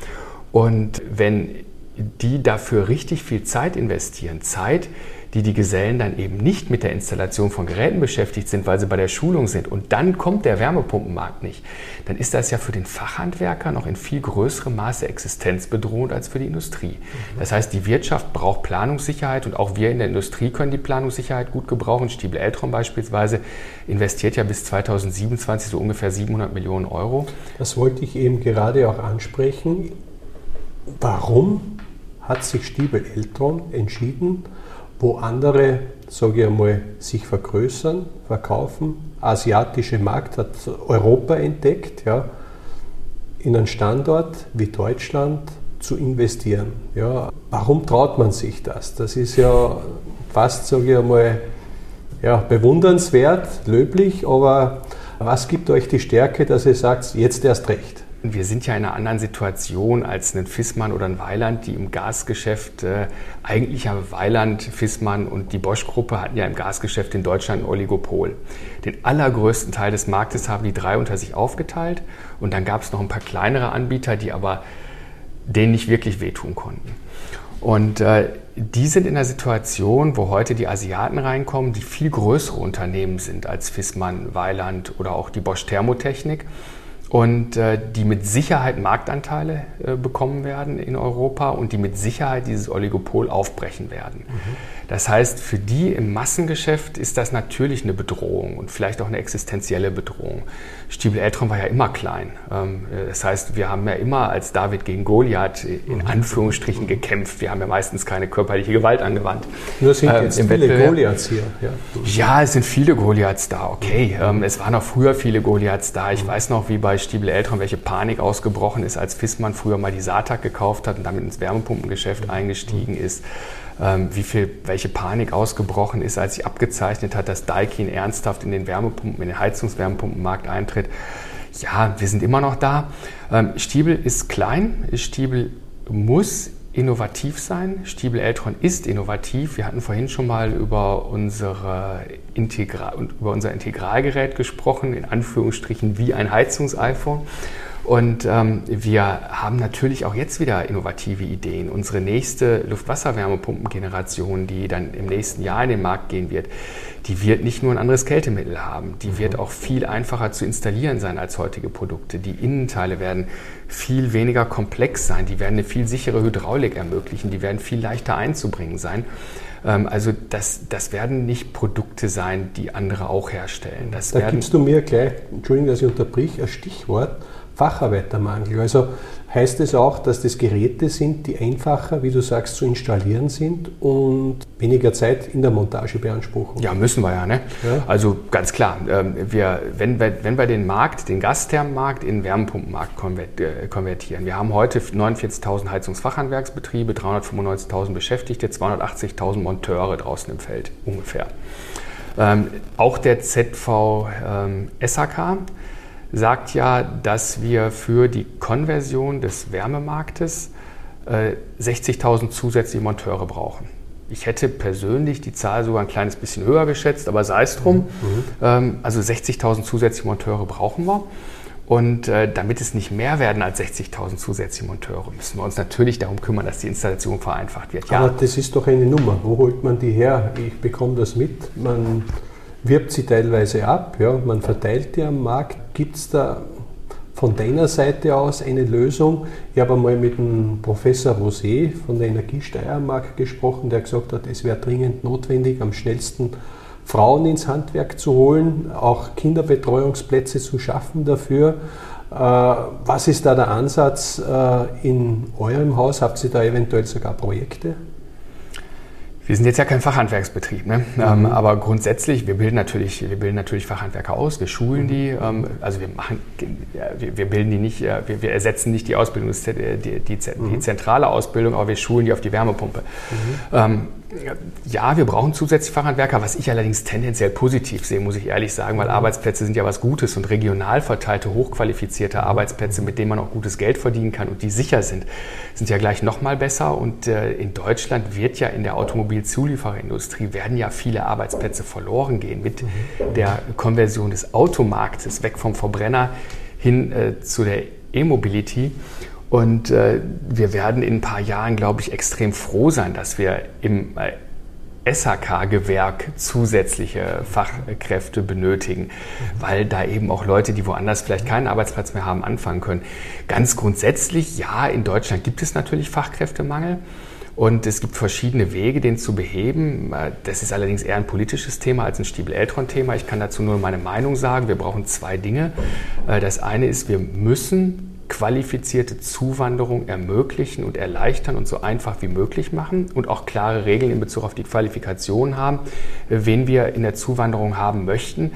und wenn die dafür richtig viel Zeit investieren, Zeit, die die Gesellen dann eben nicht mit der Installation von Geräten beschäftigt sind, weil sie bei der Schulung sind und dann kommt der Wärmepumpenmarkt nicht, dann ist das ja für den Fachhandwerker noch in viel größerem Maße existenzbedrohend als für die Industrie. Das heißt, die Wirtschaft braucht Planungssicherheit und auch wir in der Industrie können die Planungssicherheit gut gebrauchen. Stiebel Eltron beispielsweise investiert ja bis 2027 so ungefähr 700 Millionen Euro. Das wollte ich eben gerade auch ansprechen. Warum hat sich Stiebel Eltron entschieden, wo andere, sage ich einmal, sich vergrößern, verkaufen. Asiatische Markt hat Europa entdeckt, ja, in einen Standort wie Deutschland zu investieren. Ja, warum traut man sich das? Das ist ja fast, sage ich einmal, ja, bewundernswert, löblich, aber was gibt euch die Stärke, dass ihr sagt, jetzt erst recht? Wir sind ja in einer anderen Situation als ein Fissmann oder ein Weiland, die im Gasgeschäft, äh, eigentlich ja Weiland, Fissmann und die Bosch-Gruppe hatten ja im Gasgeschäft in Deutschland ein Oligopol. Den allergrößten Teil des Marktes haben die drei unter sich aufgeteilt und dann gab es noch ein paar kleinere Anbieter, die aber denen nicht wirklich wehtun konnten. Und äh, die sind in einer Situation, wo heute die Asiaten reinkommen, die viel größere Unternehmen sind als Fissmann, Weiland oder auch die Bosch Thermotechnik und äh, die mit Sicherheit Marktanteile äh, bekommen werden in Europa und die mit Sicherheit dieses Oligopol aufbrechen werden. Mhm. Das heißt, für die im Massengeschäft ist das natürlich eine Bedrohung und vielleicht auch eine existenzielle Bedrohung. Stiebel Eltron war ja immer klein. Ähm, das heißt, wir haben ja immer als David gegen Goliath in Anführungsstrichen gekämpft. Wir haben ja meistens keine körperliche Gewalt angewandt. Nur sind ähm, jetzt viele Goliaths hier. Ja. ja. es sind viele Goliaths da, okay. Ähm, es waren auch früher viele Goliaths da. Ich weiß noch, wie bei Stiebel Eltron welche Panik ausgebrochen ist, als Fissmann früher mal die Satak gekauft hat und damit ins Wärmepumpengeschäft eingestiegen ist. Ähm, wie viel, welche Panik ausgebrochen ist, als sie abgezeichnet hat, dass Daikin ernsthaft in den Wärmepumpen, in den Heizungswärmepumpenmarkt eintritt. Ja, wir sind immer noch da. Ähm, Stiebel ist klein. Stiebel muss innovativ sein. Stiebel Eltron ist innovativ. Wir hatten vorhin schon mal über, unsere Integra über unser Integralgerät gesprochen, in Anführungsstrichen wie ein Heizungs-iPhone. Und ähm, wir haben natürlich auch jetzt wieder innovative Ideen. Unsere nächste Luftwasserwärmepumpengeneration, die dann im nächsten Jahr in den Markt gehen wird, die wird nicht nur ein anderes Kältemittel haben, die wird auch viel einfacher zu installieren sein als heutige Produkte. Die Innenteile werden viel weniger komplex sein, die werden eine viel sichere Hydraulik ermöglichen, die werden viel leichter einzubringen sein. Ähm, also das, das werden nicht Produkte sein, die andere auch herstellen. Das da gibst du mir gleich, Entschuldigung, dass ich unterbrich, ein Stichwort Facharbeitermangel. Also heißt es auch, dass das Geräte sind, die einfacher, wie du sagst, zu installieren sind und weniger Zeit in der Montage beanspruchen. Ja, müssen wir ja. Ne? Ja. Also ganz klar, ähm, wir, wenn, wir, wenn wir den Markt, den Gasthermenmarkt in den Wärmepumpenmarkt äh, konvertieren. Wir haben heute 49.000 Heizungsfachhandwerksbetriebe, 395.000 Beschäftigte, 280.000 Monteure draußen im Feld ungefähr. Ähm, auch der ZV ähm, SAK sagt ja, dass wir für die Konversion des Wärmemarktes äh, 60.000 zusätzliche Monteure brauchen. Ich hätte persönlich die Zahl sogar ein kleines bisschen höher geschätzt, aber sei es drum. Mhm. Ähm, also 60.000 zusätzliche Monteure brauchen wir. Und äh, damit es nicht mehr werden als 60.000 zusätzliche Monteure, müssen wir uns natürlich darum kümmern, dass die Installation vereinfacht wird. Ja. Aber das ist doch eine Nummer. Wo holt man die her? Ich bekomme das mit. Man wirbt sie teilweise ab, ja, man verteilt die am Markt. Gibt es da von deiner Seite aus eine Lösung? Ich habe einmal mit dem Professor Rosé von der Energiesteiermark gesprochen, der gesagt hat, es wäre dringend notwendig, am schnellsten Frauen ins Handwerk zu holen, auch Kinderbetreuungsplätze zu schaffen dafür. Äh, was ist da der Ansatz äh, in eurem Haus? Habt ihr da eventuell sogar Projekte? Wir sind jetzt ja kein Fachhandwerksbetrieb, ne? Mhm. Ähm, aber grundsätzlich, wir bilden natürlich, wir bilden natürlich Fachhandwerker aus, wir schulen die, ähm, also wir machen, wir, wir, bilden die nicht, wir, wir, ersetzen nicht die Ausbildung, die, die, die, die, mhm. zentrale Ausbildung, aber wir schulen die auf die Wärmepumpe. Mhm. Ähm, ja, wir brauchen zusätzlich Fachhandwerker, was ich allerdings tendenziell positiv sehe, muss ich ehrlich sagen, weil Arbeitsplätze sind ja was Gutes und regional verteilte, hochqualifizierte Arbeitsplätze, mit denen man auch gutes Geld verdienen kann und die sicher sind, sind ja gleich nochmal besser. Und äh, in Deutschland wird ja in der Automobilzuliefererindustrie werden ja viele Arbeitsplätze verloren gehen mit der Konversion des Automarktes weg vom Verbrenner hin äh, zu der E-Mobility. Und äh, wir werden in ein paar Jahren, glaube ich, extrem froh sein, dass wir im äh, SHK-Gewerk zusätzliche Fachkräfte benötigen, weil da eben auch Leute, die woanders vielleicht keinen Arbeitsplatz mehr haben, anfangen können. Ganz grundsätzlich, ja, in Deutschland gibt es natürlich Fachkräftemangel. Und es gibt verschiedene Wege, den zu beheben. Äh, das ist allerdings eher ein politisches Thema als ein Stiebel-Eltron-Thema. Ich kann dazu nur meine Meinung sagen. Wir brauchen zwei Dinge. Äh, das eine ist, wir müssen qualifizierte Zuwanderung ermöglichen und erleichtern und so einfach wie möglich machen und auch klare Regeln in Bezug auf die Qualifikation haben, wen wir in der Zuwanderung haben möchten.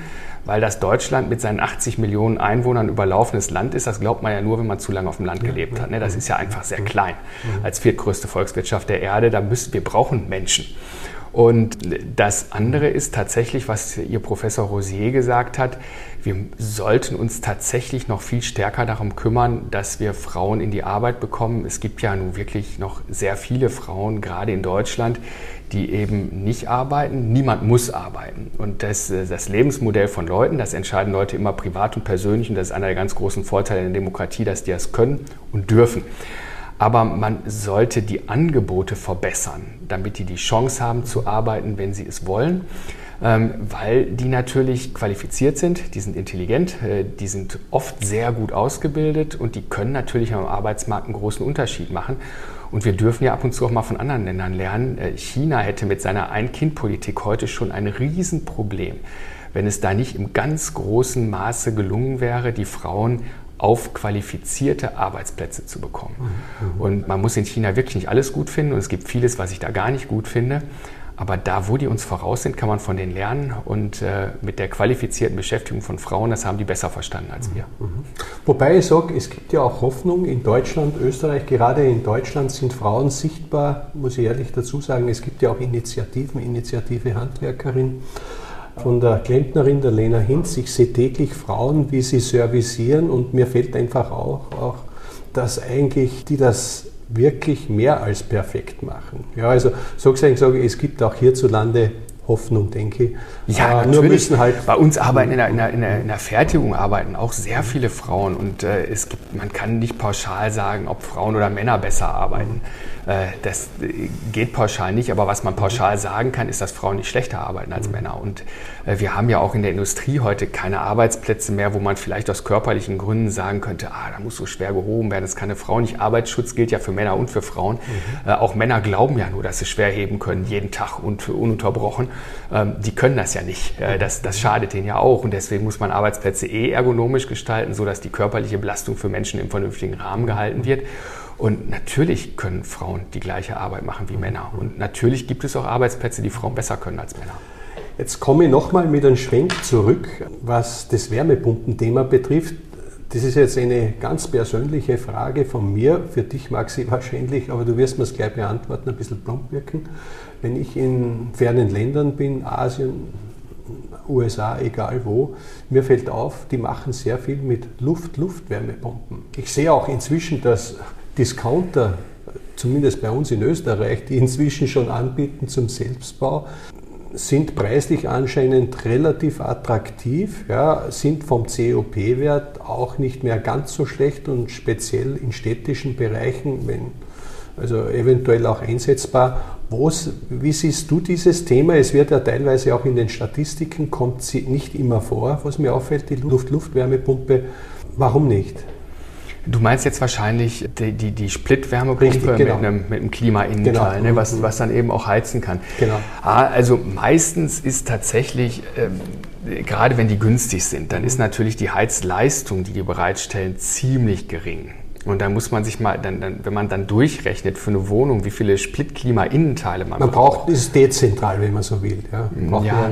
Weil das Deutschland mit seinen 80 Millionen Einwohnern überlaufenes Land ist, das glaubt man ja nur, wenn man zu lange auf dem Land gelebt hat. Ne? Das ist ja einfach sehr klein. Als viertgrößte Volkswirtschaft der Erde, da müssen wir brauchen Menschen. Und das andere ist tatsächlich, was Ihr Professor Rosier gesagt hat, wir sollten uns tatsächlich noch viel stärker darum kümmern, dass wir Frauen in die Arbeit bekommen. Es gibt ja nun wirklich noch sehr viele Frauen, gerade in Deutschland, die eben nicht arbeiten. Niemand muss arbeiten. Und das, das Lebensmodell von Leuten, das entscheiden Leute immer privat und persönlich. Und das ist einer der ganz großen Vorteile in der Demokratie, dass die das können und dürfen. Aber man sollte die Angebote verbessern, damit die die Chance haben zu arbeiten, wenn sie es wollen. Ähm, weil die natürlich qualifiziert sind, die sind intelligent, äh, die sind oft sehr gut ausgebildet und die können natürlich am Arbeitsmarkt einen großen Unterschied machen. Und wir dürfen ja ab und zu auch mal von anderen Ländern lernen. Äh, China hätte mit seiner Ein-Kind-Politik heute schon ein Riesenproblem, wenn es da nicht im ganz großen Maße gelungen wäre, die Frauen auf qualifizierte Arbeitsplätze zu bekommen. Und man muss in China wirklich nicht alles gut finden und es gibt vieles, was ich da gar nicht gut finde. Aber da, wo die uns voraus sind, kann man von denen lernen. Und äh, mit der qualifizierten Beschäftigung von Frauen, das haben die besser verstanden als wir. Mhm. Wobei ich sage, es gibt ja auch Hoffnung in Deutschland, Österreich. Gerade in Deutschland sind Frauen sichtbar, muss ich ehrlich dazu sagen. Es gibt ja auch Initiativen, Initiative Handwerkerin von der Klempnerin, der Lena Hinz. Ich sehe täglich Frauen, wie sie servicieren und mir fällt einfach auch, auch dass eigentlich die das wirklich mehr als perfekt machen. Ja, also so gesagt sage ich, es gibt auch hierzulande Hoffnung, denke ich. Ja, äh, nur müssen halt. Bei uns arbeiten in der, in, der, in, der, Fertigung arbeiten auch sehr viele Frauen und äh, es gibt, man kann nicht pauschal sagen, ob Frauen oder Männer besser arbeiten. Äh, das geht pauschal nicht, aber was man pauschal sagen kann, ist, dass Frauen nicht schlechter arbeiten als Männer. Und äh, wir haben ja auch in der Industrie heute keine Arbeitsplätze mehr, wo man vielleicht aus körperlichen Gründen sagen könnte, ah, da muss so schwer gehoben werden, das kann eine Frau nicht. Arbeitsschutz gilt ja für Männer und für Frauen. Mhm. Äh, auch Männer glauben ja nur, dass sie schwer heben können, jeden Tag und ununterbrochen. Ähm, die können das ja nicht. Das, das schadet denen ja auch. Und deswegen muss man Arbeitsplätze eh ergonomisch gestalten, sodass die körperliche Belastung für Menschen im vernünftigen Rahmen gehalten wird. Und natürlich können Frauen die gleiche Arbeit machen wie Männer. Und natürlich gibt es auch Arbeitsplätze, die Frauen besser können als Männer. Jetzt komme ich nochmal mit einem Schwenk zurück, was das Wärmepumpenthema betrifft. Das ist jetzt eine ganz persönliche Frage von mir. Für dich mag sie wahrscheinlich, aber du wirst mir es gleich beantworten, ein bisschen plump wirken. Wenn ich in fernen Ländern bin, Asien, USA, egal wo, mir fällt auf, die machen sehr viel mit Luft-Luft-Wärmepumpen. Ich sehe auch inzwischen, dass Discounter, zumindest bei uns in Österreich, die inzwischen schon anbieten zum Selbstbau, sind preislich anscheinend relativ attraktiv, ja, sind vom COP-Wert auch nicht mehr ganz so schlecht und speziell in städtischen Bereichen, wenn, also eventuell auch einsetzbar. Was, wie siehst du dieses Thema? Es wird ja teilweise auch in den Statistiken, kommt sie nicht immer vor, was mir auffällt, die Luft-Luft-Wärmepumpe. Warum nicht? Du meinst jetzt wahrscheinlich die, die, die Split-Wärmepumpe genau. mit, einem, mit einem Klimainnenteil, genau. ne, was, mhm. was dann eben auch heizen kann. Genau. Ah, also meistens ist tatsächlich, ähm, gerade wenn die günstig sind, dann ist natürlich die Heizleistung, die die bereitstellen, ziemlich gering. Und da muss man sich mal, dann, dann, wenn man dann durchrechnet für eine Wohnung, wie viele Split-Klima-Innenteile man, man braucht. Man braucht, ist dezentral, wenn man so will. Ja, man ja.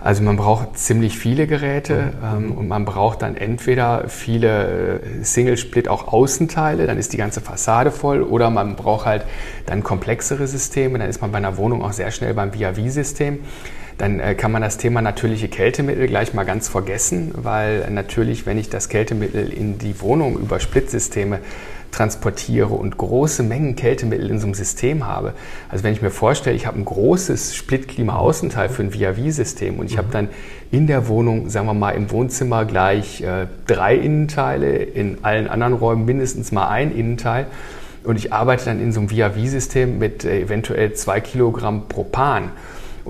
Also man braucht ziemlich viele Geräte mhm. ähm, und man braucht dann entweder viele äh, Single-Split auch Außenteile, dann ist die ganze Fassade voll, oder man braucht halt dann komplexere Systeme, dann ist man bei einer Wohnung auch sehr schnell beim VIA-V-System dann äh, kann man das Thema natürliche Kältemittel gleich mal ganz vergessen, weil natürlich, wenn ich das Kältemittel in die Wohnung über Splitsysteme transportiere und große Mengen Kältemittel in so einem System habe. Also wenn ich mir vorstelle, ich habe ein großes Splitklima-Außenteil für ein VIA-V-System und ich habe mhm. dann in der Wohnung, sagen wir mal im Wohnzimmer gleich äh, drei Innenteile, in allen anderen Räumen mindestens mal ein Innenteil und ich arbeite dann in so einem VIA-V-System mit äh, eventuell zwei Kilogramm Propan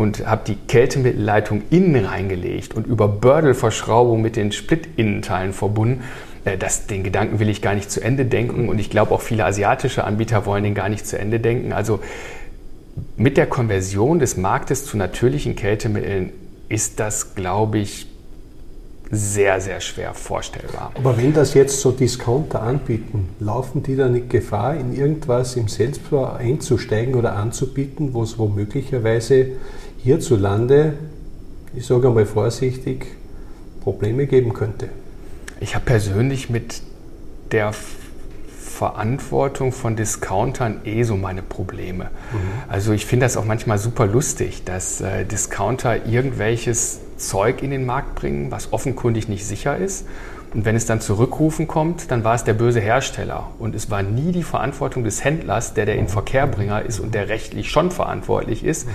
und habe die Kältemittelleitung innen reingelegt und über Bördelverschraubung mit den Split-Innenteilen verbunden. Äh, das, den Gedanken will ich gar nicht zu Ende denken und ich glaube auch viele asiatische Anbieter wollen den gar nicht zu Ende denken. Also mit der Konversion des Marktes zu natürlichen Kältemitteln ist das, glaube ich, sehr, sehr schwer vorstellbar. Aber wenn das jetzt so Discounter anbieten, laufen die da nicht Gefahr, in irgendwas im Selbstbau einzusteigen oder anzubieten, wo es womöglicherweise hierzulande, ich sage einmal vorsichtig, Probleme geben könnte? Ich habe persönlich mit der Verantwortung von Discountern eh so meine Probleme. Mhm. Also ich finde das auch manchmal super lustig, dass äh, Discounter irgendwelches Zeug in den Markt bringen, was offenkundig nicht sicher ist. Und wenn es dann zurückrufen kommt, dann war es der böse Hersteller. Und es war nie die Verantwortung des Händlers, der der Inverkehrbringer ist und der rechtlich schon verantwortlich ist. Mhm.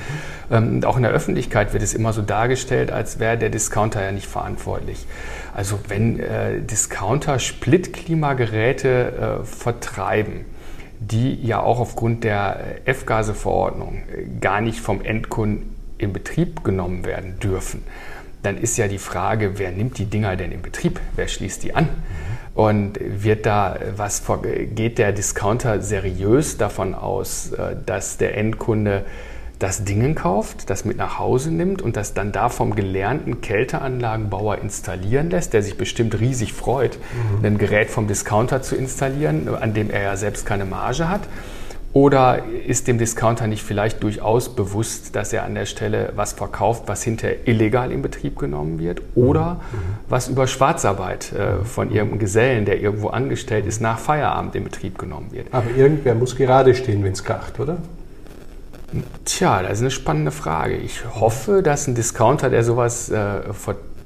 Ähm, und auch in der Öffentlichkeit wird es immer so dargestellt, als wäre der Discounter ja nicht verantwortlich. Also wenn äh, Discounter Split-Klimageräte äh, vertreiben, die ja auch aufgrund der äh, F-Gase-Verordnung äh, gar nicht vom Endkunden in Betrieb genommen werden dürfen, dann ist ja die Frage, wer nimmt die Dinger denn in Betrieb? Wer schließt die an? Und wird da was geht der Discounter seriös davon aus, äh, dass der Endkunde das Dingen kauft, das mit nach Hause nimmt und das dann da vom gelernten Kälteanlagenbauer installieren lässt, der sich bestimmt riesig freut, mhm. ein Gerät vom Discounter zu installieren, an dem er ja selbst keine Marge hat? Oder ist dem Discounter nicht vielleicht durchaus bewusst, dass er an der Stelle was verkauft, was hinterher illegal in Betrieb genommen wird? Oder mhm. was über Schwarzarbeit äh, von irgendeinem Gesellen, der irgendwo angestellt ist, nach Feierabend in Betrieb genommen wird? Aber irgendwer muss gerade stehen, wenn es kracht, oder? Tja, das ist eine spannende Frage. Ich hoffe, dass ein Discounter, der sowas äh,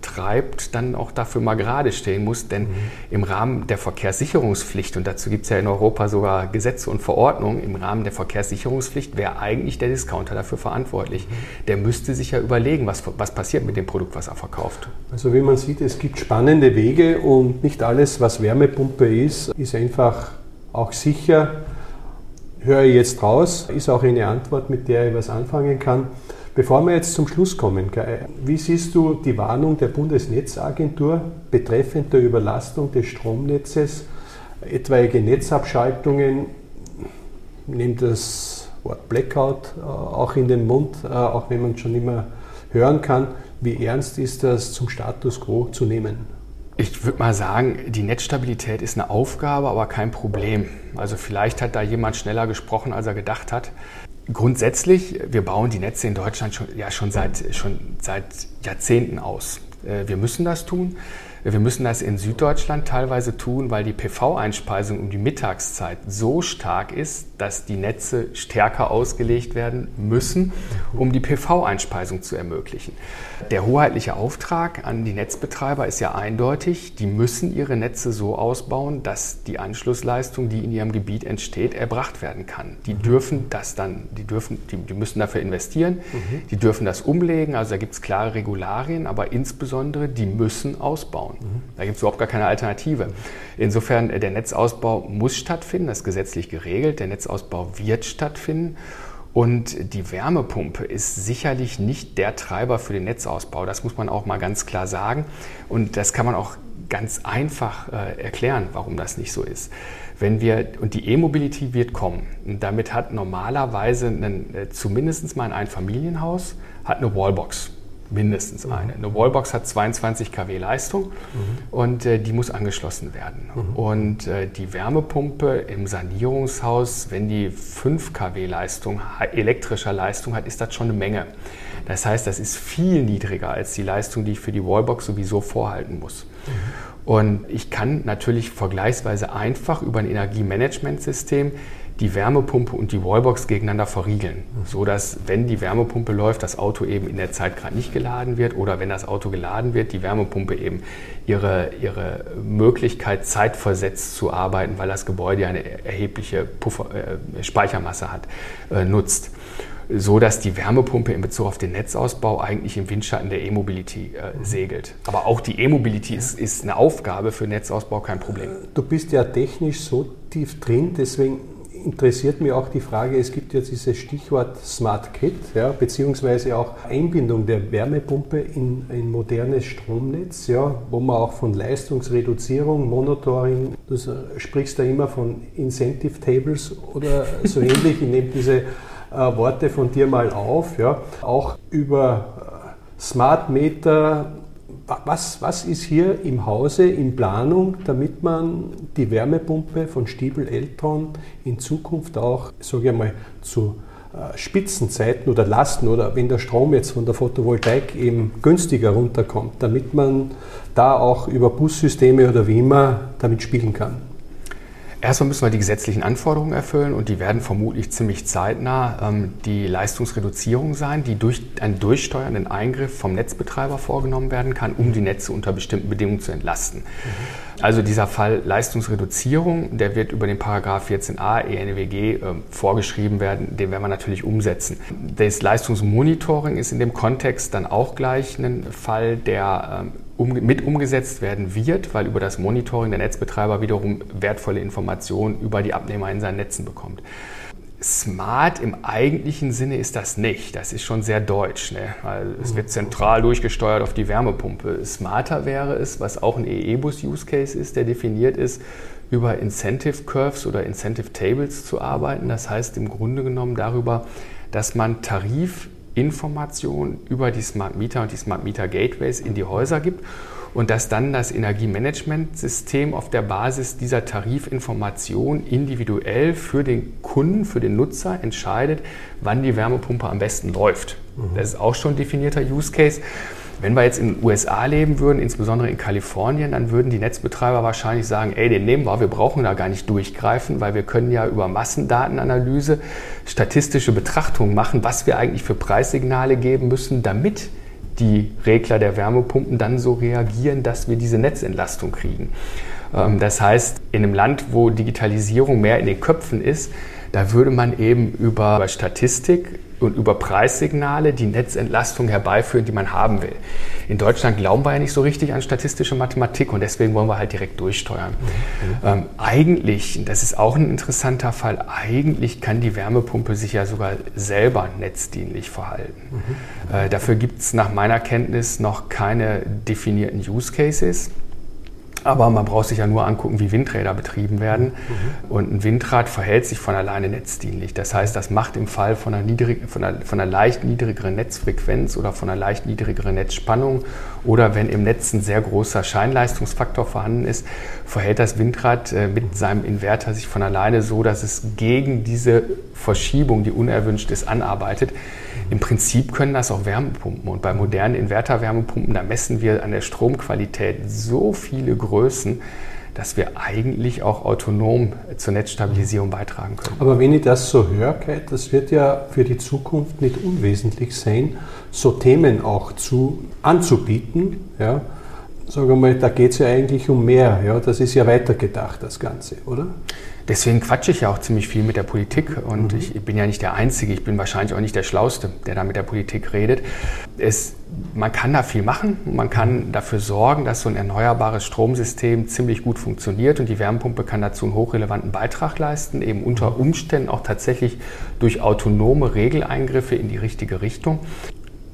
betreibt, dann auch dafür mal gerade stehen muss. Denn mhm. im Rahmen der Verkehrssicherungspflicht, und dazu gibt es ja in Europa sogar Gesetze und Verordnungen, im Rahmen der Verkehrssicherungspflicht wäre eigentlich der Discounter dafür verantwortlich. Mhm. Der müsste sich ja überlegen, was, was passiert mit dem Produkt, was er verkauft. Also wie man sieht, es gibt spannende Wege und nicht alles, was Wärmepumpe ist, ist einfach auch sicher. Höre ich jetzt raus, ist auch eine Antwort, mit der ich was anfangen kann. Bevor wir jetzt zum Schluss kommen, wie siehst du die Warnung der Bundesnetzagentur betreffend der Überlastung des Stromnetzes, etwaige Netzabschaltungen, nimmt das Wort Blackout äh, auch in den Mund, äh, auch wenn man es schon immer hören kann. Wie ernst ist das zum Status quo zu nehmen? Ich würde mal sagen, die Netzstabilität ist eine Aufgabe, aber kein Problem. Also vielleicht hat da jemand schneller gesprochen, als er gedacht hat. Grundsätzlich, wir bauen die Netze in Deutschland schon, ja, schon, seit, schon seit Jahrzehnten aus. Äh, wir müssen das tun. Wir müssen das in Süddeutschland teilweise tun, weil die PV-Einspeisung um die Mittagszeit so stark ist, dass die Netze stärker ausgelegt werden müssen, um die PV-Einspeisung zu ermöglichen. Der hoheitliche Auftrag an die Netzbetreiber ist ja eindeutig, die müssen ihre Netze so ausbauen, dass die Anschlussleistung, die in ihrem Gebiet entsteht, erbracht werden kann. Die mhm. dürfen das dann, die dürfen, die, die müssen dafür investieren, mhm. die dürfen das umlegen, also da gibt es klare Regularien, aber insbesondere die müssen ausbauen. Mhm. Da gibt es überhaupt gar keine Alternative. Insofern, äh, der Netzausbau muss stattfinden, das ist gesetzlich geregelt, der Netzausbau wird stattfinden. Und die Wärmepumpe ist sicherlich nicht der Treiber für den Netzausbau. Das muss man auch mal ganz klar sagen. Und das kann man auch ganz einfach äh, erklären, warum das nicht so ist. Wenn wir, und die E-Mobility wird kommen. Und damit hat normalerweise einen, äh, zumindest mal ein Einfamilienhaus hat eine Wallbox mindestens eine. Eine Wallbox hat 22 kW Leistung mhm. und äh, die muss angeschlossen werden. Mhm. Und äh, die Wärmepumpe im Sanierungshaus, wenn die 5 kW Leistung, elektrischer Leistung hat, ist das schon eine Menge. Das heißt, das ist viel niedriger als die Leistung, die ich für die Wallbox sowieso vorhalten muss. Mhm. Und ich kann natürlich vergleichsweise einfach über ein Energiemanagementsystem die Wärmepumpe und die Wallbox gegeneinander verriegeln, so dass wenn die Wärmepumpe läuft, das Auto eben in der Zeit gerade nicht geladen wird oder wenn das Auto geladen wird, die Wärmepumpe eben ihre, ihre Möglichkeit zeitversetzt zu arbeiten, weil das Gebäude eine erhebliche Puffer, äh, Speichermasse hat, äh, nutzt so dass die Wärmepumpe in Bezug auf den Netzausbau eigentlich im Windschatten der E-Mobility äh, segelt. Aber auch die E-Mobility ist, ist eine Aufgabe für Netzausbau, kein Problem. Du bist ja technisch so tief drin, deswegen interessiert mich auch die Frage, es gibt ja dieses Stichwort Smart Grid, ja, beziehungsweise auch Einbindung der Wärmepumpe in ein modernes Stromnetz, ja, wo man auch von Leistungsreduzierung, Monitoring, du sprichst da immer von Incentive Tables oder so ähnlich, ich nehme diese äh, Worte von dir mal auf, ja, auch über äh, Smart Meter, was, was ist hier im Hause in Planung, damit man die Wärmepumpe von Stiebel Eltron in Zukunft auch, sage ich mal, zu äh, Spitzenzeiten oder Lasten oder wenn der Strom jetzt von der Photovoltaik eben günstiger runterkommt, damit man da auch über Bussysteme oder wie immer damit spielen kann? Erstmal müssen wir die gesetzlichen Anforderungen erfüllen und die werden vermutlich ziemlich zeitnah ähm, die Leistungsreduzierung sein, die durch einen durchsteuernden Eingriff vom Netzbetreiber vorgenommen werden kann, um die Netze unter bestimmten Bedingungen zu entlasten. Mhm. Also dieser Fall Leistungsreduzierung, der wird über den Paragraph 14a ENWG äh, vorgeschrieben werden, den werden wir natürlich umsetzen. Das Leistungsmonitoring ist in dem Kontext dann auch gleich ein Fall, der ähm, um, mit umgesetzt werden wird, weil über das Monitoring der Netzbetreiber wiederum wertvolle Informationen über die Abnehmer in seinen Netzen bekommt. Smart im eigentlichen Sinne ist das nicht. Das ist schon sehr deutsch. Ne? Weil es wird zentral durchgesteuert auf die Wärmepumpe. Smarter wäre es, was auch ein EE-Bus-Use-Case ist, der definiert ist, über Incentive Curves oder Incentive Tables zu arbeiten. Das heißt im Grunde genommen darüber, dass man Tarif Informationen über die Smart Meter und die Smart Meter Gateways in die Häuser gibt und dass dann das Energiemanagementsystem auf der Basis dieser Tarifinformation individuell für den Kunden, für den Nutzer entscheidet, wann die Wärmepumpe am besten läuft. Mhm. Das ist auch schon definierter Use Case. Wenn wir jetzt in den USA leben würden, insbesondere in Kalifornien, dann würden die Netzbetreiber wahrscheinlich sagen, ey, den nehmen wir, wir brauchen da gar nicht durchgreifen, weil wir können ja über Massendatenanalyse statistische Betrachtungen machen, was wir eigentlich für Preissignale geben müssen, damit die Regler der Wärmepumpen dann so reagieren, dass wir diese Netzentlastung kriegen. Ähm, das heißt, in einem Land, wo Digitalisierung mehr in den Köpfen ist, da würde man eben über Statistik und über Preissignale die Netzentlastung herbeiführen, die man haben will. In Deutschland glauben wir ja nicht so richtig an statistische Mathematik und deswegen wollen wir halt direkt durchsteuern. Mhm. Ähm, eigentlich, das ist auch ein interessanter Fall, eigentlich kann die Wärmepumpe sich ja sogar selber netzdienlich verhalten. Mhm. Äh, dafür gibt es nach meiner Kenntnis noch keine definierten Use Cases. Aber man braucht sich ja nur angucken, wie Windräder betrieben werden. Mhm. Und ein Windrad verhält sich von alleine netzdienlich. Das heißt, das macht im Fall von einer, niedrig, von einer, von einer leicht niedrigeren Netzfrequenz oder von einer leicht niedrigeren Netzspannung oder wenn im Netz ein sehr großer Scheinleistungsfaktor vorhanden ist, verhält das Windrad äh, mit seinem Inverter sich von alleine so, dass es gegen diese Verschiebung, die unerwünscht ist, anarbeitet. Im Prinzip können das auch Wärmepumpen. Und bei modernen Inverter-Wärmepumpen, da messen wir an der Stromqualität so viele Größen, dass wir eigentlich auch autonom zur Netzstabilisierung beitragen können. Aber wenn ich das so höre, das wird ja für die Zukunft nicht unwesentlich sein, so Themen auch zu, anzubieten. Ja. Sagen wir mal, da geht es ja eigentlich um mehr. Ja. Das ist ja weitergedacht, das Ganze, oder? Deswegen quatsche ich ja auch ziemlich viel mit der Politik und mhm. ich bin ja nicht der Einzige, ich bin wahrscheinlich auch nicht der Schlauste, der da mit der Politik redet. Es, man kann da viel machen, man kann dafür sorgen, dass so ein erneuerbares Stromsystem ziemlich gut funktioniert und die Wärmepumpe kann dazu einen hochrelevanten Beitrag leisten, eben unter mhm. Umständen auch tatsächlich durch autonome Regeleingriffe in die richtige Richtung.